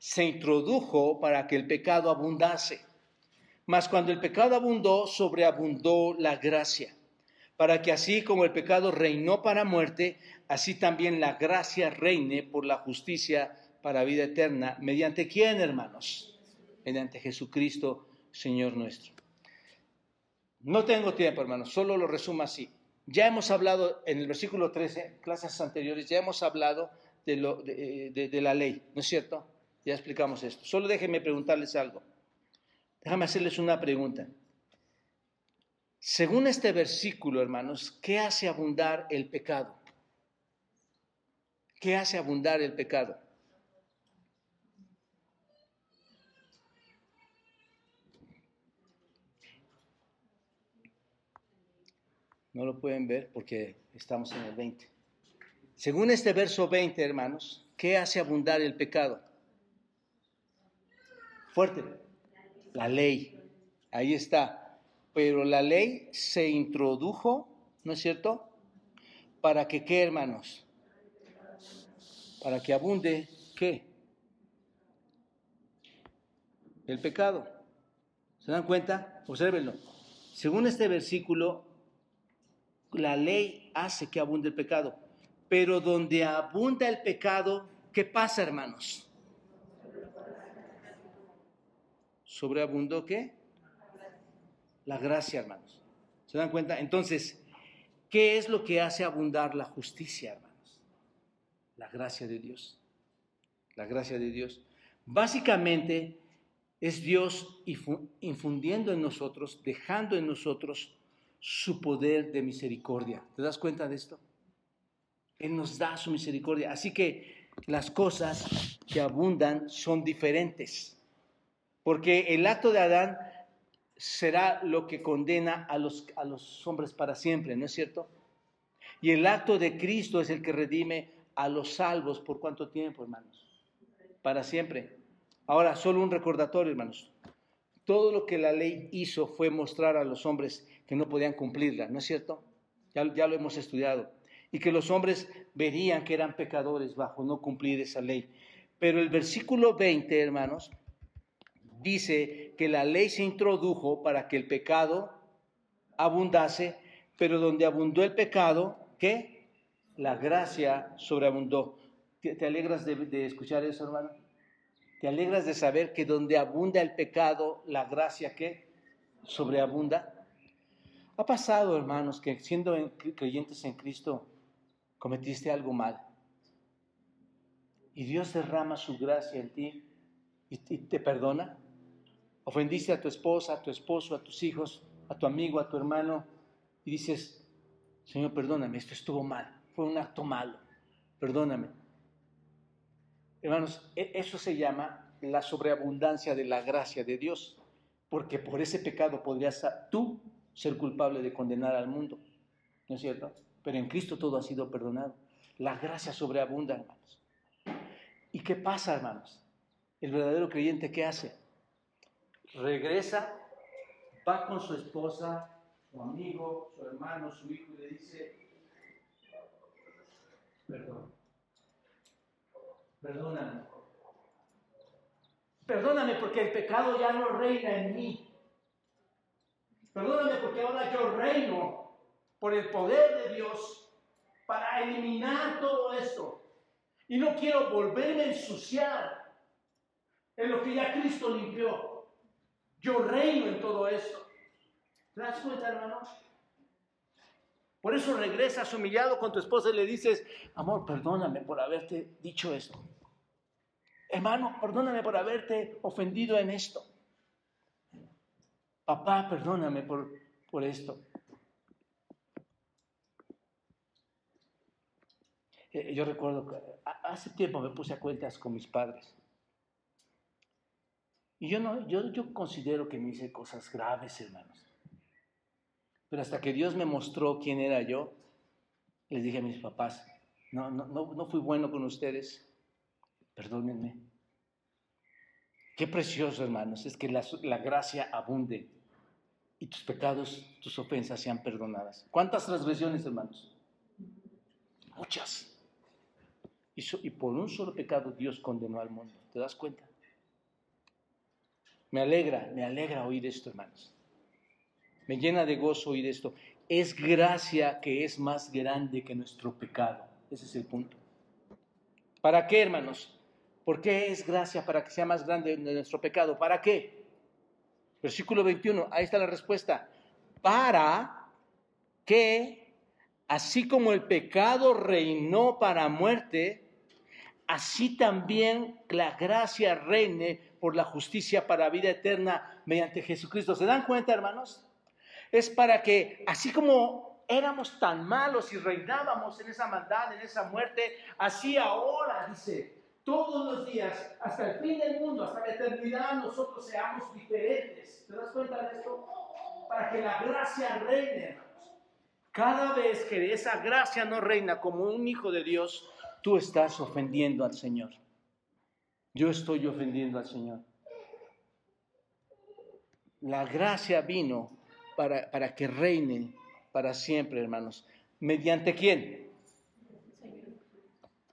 se introdujo para que el pecado abundase. Mas cuando el pecado abundó, sobreabundó la gracia, para que así como el pecado reinó para muerte, así también la gracia reine por la justicia para vida eterna. ¿Mediante quién, hermanos? Mediante Jesucristo, Señor nuestro. No tengo tiempo, hermanos, solo lo resumo así. Ya hemos hablado en el versículo 13, clases anteriores, ya hemos hablado de, lo, de la ley, ¿no es cierto? Ya explicamos esto. Solo déjenme preguntarles algo. Déjame hacerles una pregunta. Según este versículo, hermanos, ¿qué hace abundar el pecado? ¿Qué hace abundar el pecado? No lo pueden ver porque estamos en el 20. Según este verso 20, hermanos, ¿qué hace abundar el pecado? Fuerte. La ley. Ahí está. Pero la ley se introdujo, ¿no es cierto? Para que, ¿qué, hermanos? Para que abunde, ¿qué? El pecado. ¿Se dan cuenta? Obsérvenlo. Según este versículo, la ley hace que abunde el pecado. Pero donde abunda el pecado, ¿qué pasa, hermanos? Sobreabundó qué? La gracia, hermanos. ¿Se dan cuenta? Entonces, ¿Qué es lo que hace abundar la justicia, hermanos? La gracia de Dios. La gracia de Dios. Básicamente es Dios infundiendo en nosotros, dejando en nosotros su poder de misericordia. ¿Te das cuenta de esto? Él nos da su misericordia. Así que las cosas que abundan son diferentes. Porque el acto de Adán será lo que condena a los, a los hombres para siempre, ¿no es cierto? Y el acto de Cristo es el que redime a los salvos por cuánto tiempo, hermanos? Para siempre. Ahora, solo un recordatorio, hermanos. Todo lo que la ley hizo fue mostrar a los hombres que no podían cumplirla, ¿no es cierto? Ya, ya lo hemos estudiado. Y que los hombres verían que eran pecadores bajo no cumplir esa ley. Pero el versículo 20, hermanos, dice que la ley se introdujo para que el pecado abundase, pero donde abundó el pecado, ¿qué? La gracia sobreabundó. ¿Te, alegras de, escuchar eso, hermano? ¿Te alegras de saber que donde abunda el pecado, la gracia que sobreabunda? Ha pasado, hermanos, que siendo creyentes en Cristo, cometiste algo mal. Y Dios derrama su gracia en ti y te perdona. Ofendiste a tu esposa, a tu esposo, a tus hijos, a tu amigo, a tu hermano, y dices, Señor, perdóname, esto estuvo mal, fue un acto malo, perdóname. Hermanos, e-, eso se llama la sobreabundancia de la gracia de Dios, porque por ese pecado podrías tú ser culpable de condenar al mundo, ¿no es cierto? Pero en Cristo todo ha sido perdonado. La gracia sobreabunda, hermanos. ¿Y qué pasa, hermanos? El verdadero creyente, ¿qué hace? Regresa, va con su esposa, su amigo, su hermano, su hijo y le dice, perdón perdóname. Perdóname porque el pecado ya no reina en mí. Perdóname porque ahora yo reino por el poder de Dios para eliminar todo esto. Y no quiero volverme a ensuciar en lo que ya Cristo limpió. Yo reino en todo esto. ¿Te das cuenta, hermano? Por eso regresas humillado con tu esposa y le dices, amor, perdóname por haberte dicho esto. Hermano, perdóname por haberte ofendido en esto. Papá, perdóname por, por esto. Eh, yo recuerdo que hace tiempo me puse a cuentas con mis padres. Y yo, no, yo, yo considero que me hice cosas graves, hermanos. Pero hasta que Dios me mostró quién era yo, les dije a mis papás, no, no, no, no fui bueno con ustedes, perdónenme. Qué precioso, hermanos, es que la, la gracia abunde y tus pecados, tus ofensas sean perdonadas. ¿Cuántas transgresiones, hermanos? Muchas. Y, y, por un solo pecado Dios condenó al mundo. ¿Te das cuenta? Me alegra, me alegra oír esto, hermanos. Me llena de gozo oír esto. Es gracia que es más grande que nuestro pecado. Ese es el punto. ¿Para qué, hermanos? ¿Por qué es gracia para que sea más grande nuestro pecado? ¿Para qué? Versículo 21, ahí está la respuesta. Para que, así como el pecado reinó para muerte, así también la gracia reine por la justicia para vida eterna mediante Jesucristo. ¿Se dan cuenta, hermanos? es para que, así como éramos tan malos y reinábamos en esa maldad, en esa muerte, así ahora, dice, todos los días, hasta el fin del mundo, hasta la eternidad, nosotros seamos diferentes. ¿Te das cuenta de esto? Para que la gracia reine, hermanos. Cada vez que esa gracia no reina como un hijo de Dios, tú estás ofendiendo al Señor. Yo estoy ofendiendo al Señor. La gracia vino para, que reine para siempre, hermanos. ¿Mediante quién?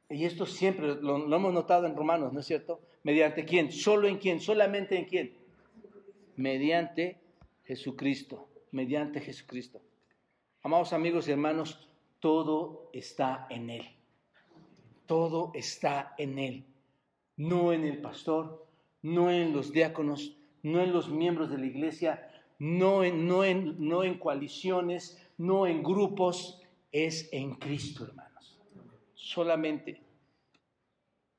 Y esto siempre lo, lo, hemos notado en Romanos, ¿no es cierto? ¿Mediante quién? ¿Solo en quién? ¿Solamente en quién? Mediante Jesucristo, mediante Jesucristo. Amados amigos y hermanos, todo está en Él. Todo está en Él. No en el pastor, no en los diáconos, no en los miembros de la iglesia, no en, no en, no en coaliciones, no en grupos, es en Cristo, hermanos. Solamente.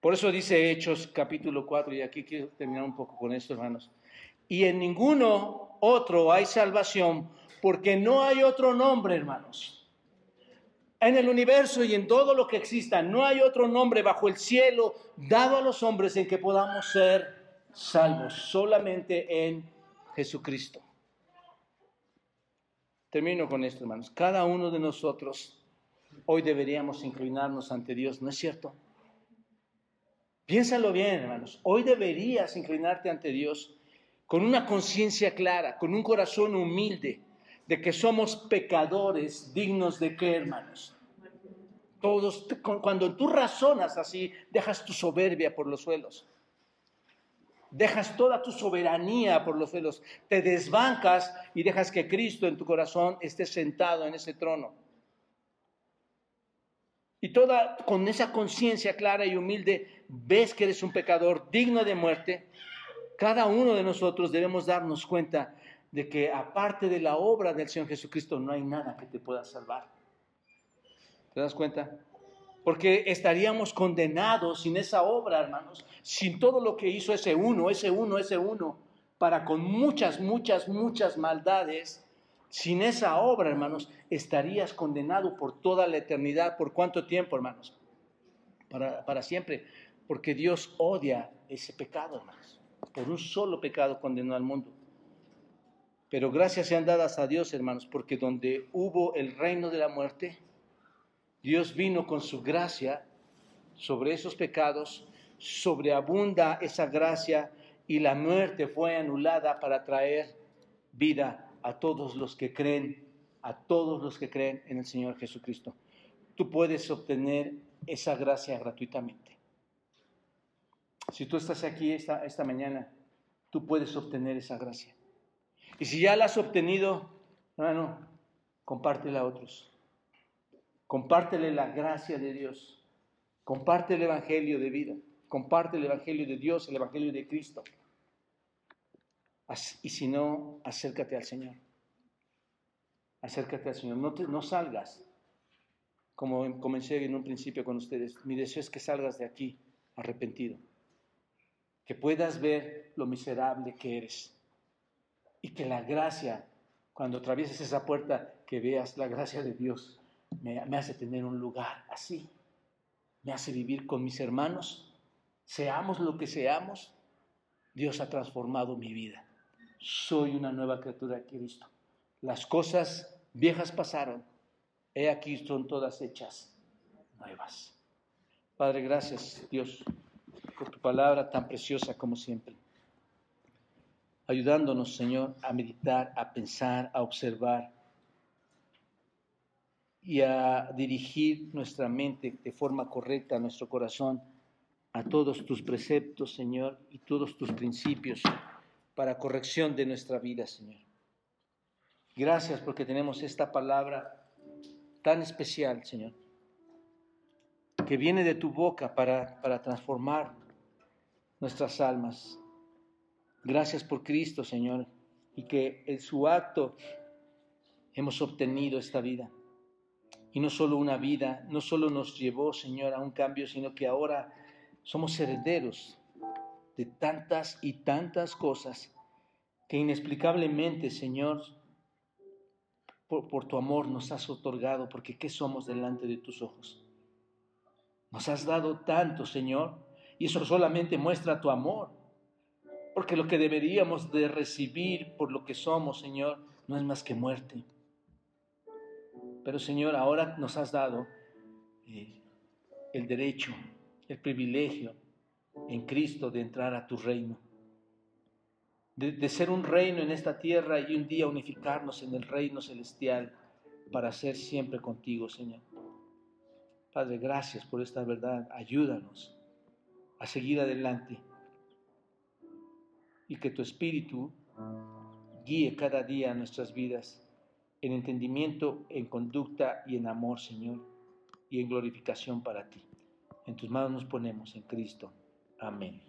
Por eso dice Hechos capítulo 4, y aquí quiero terminar un poco con esto, hermanos. Y en ninguno otro hay salvación, porque no hay otro nombre, hermanos. En el universo y en todo lo que exista, no hay otro nombre bajo el cielo dado a los hombres en que podamos ser salvos, solamente en Jesucristo. Termino con esto, hermanos. Cada uno de nosotros hoy deberíamos inclinarnos ante Dios, ¿no es cierto? Piénsalo bien, hermanos. Hoy deberías inclinarte ante Dios con una conciencia clara, con un corazón humilde, de que somos pecadores dignos de qué, hermanos. Todos, cuando tú razonas así, dejas tu soberbia por los suelos. Dejas toda tu soberanía por los suelos. Te desbancas y dejas que Cristo en tu corazón esté sentado en ese trono. Y toda con esa conciencia clara y humilde ves que eres un pecador digno de muerte cada uno de nosotros debemos darnos cuenta de que aparte de la obra del Señor Jesucristo no hay nada que te pueda salvar. ¿Te das cuenta? Porque estaríamos condenados sin esa obra, hermanos, sin todo lo que hizo ese uno, ese uno, ese uno, para con muchas, muchas, muchas maldades. Sin esa obra, hermanos, estarías condenado por toda la eternidad. ¿Por cuánto tiempo, hermanos? Para, para siempre. Porque Dios odia ese pecado, hermanos. Por un solo pecado condenó al mundo. Pero gracias sean dadas a Dios, hermanos, porque donde hubo el reino de la muerte, Dios vino con su gracia sobre esos pecados, sobreabunda esa gracia y la muerte fue anulada para traer vida a todos los que creen, a todos los que creen en el Señor Jesucristo. Tú puedes obtener esa gracia gratuitamente. Si tú estás aquí esta, esta mañana, tú puedes obtener esa gracia. Y si ya la has obtenido, hermano, compártela a otros. Compártele la gracia de Dios. Comparte el Evangelio de vida. Comparte el Evangelio de Dios, el Evangelio de Cristo. Y si no, acércate al Señor. Acércate al Señor. No, no salgas. Como comencé en un principio con ustedes. Mi deseo es que salgas de aquí arrepentido que puedas ver lo miserable que eres y que la gracia, cuando atravieses esa puerta, que veas la gracia de Dios, me, hace tener un lugar así, me hace vivir con mis hermanos, seamos lo que seamos, Dios ha transformado mi vida. Soy una nueva criatura de Cristo. Las cosas viejas pasaron, he aquí son todas hechas nuevas. Padre, gracias Dios por tu palabra tan preciosa como siempre. Ayudándonos, Señor, a meditar, a pensar, a observar y a dirigir nuestra mente de forma correcta, nuestro corazón, a todos tus preceptos, Señor, y todos tus principios para corrección de nuestra vida, Señor. Gracias porque tenemos esta palabra tan especial, Señor, que viene de tu boca para, para transformar nuestras almas. Gracias por Cristo, Señor, y que en su acto hemos obtenido esta vida. Y no solo una vida, no solo nos llevó, Señor, a un cambio, sino que ahora somos herederos de tantas y tantas cosas que inexplicablemente, Señor, por, por, tu amor nos has otorgado, porque ¿qué somos delante de tus ojos? Nos has dado tanto, Señor, y eso solamente muestra tu amor. Porque lo que deberíamos de recibir por lo que somos, Señor, no es más que muerte. Pero Señor, ahora nos has dado eh, el derecho, el privilegio en Cristo de entrar a tu reino. De, de, ser un reino en esta tierra y un día unificarnos en el reino celestial para ser siempre contigo, Señor. Padre, gracias por esta verdad. Ayúdanos a seguir adelante y que tu espíritu guíe cada día nuestras vidas en entendimiento, en conducta y en amor, Señor, y en glorificación para ti. En tus manos nos ponemos en Cristo. Amén.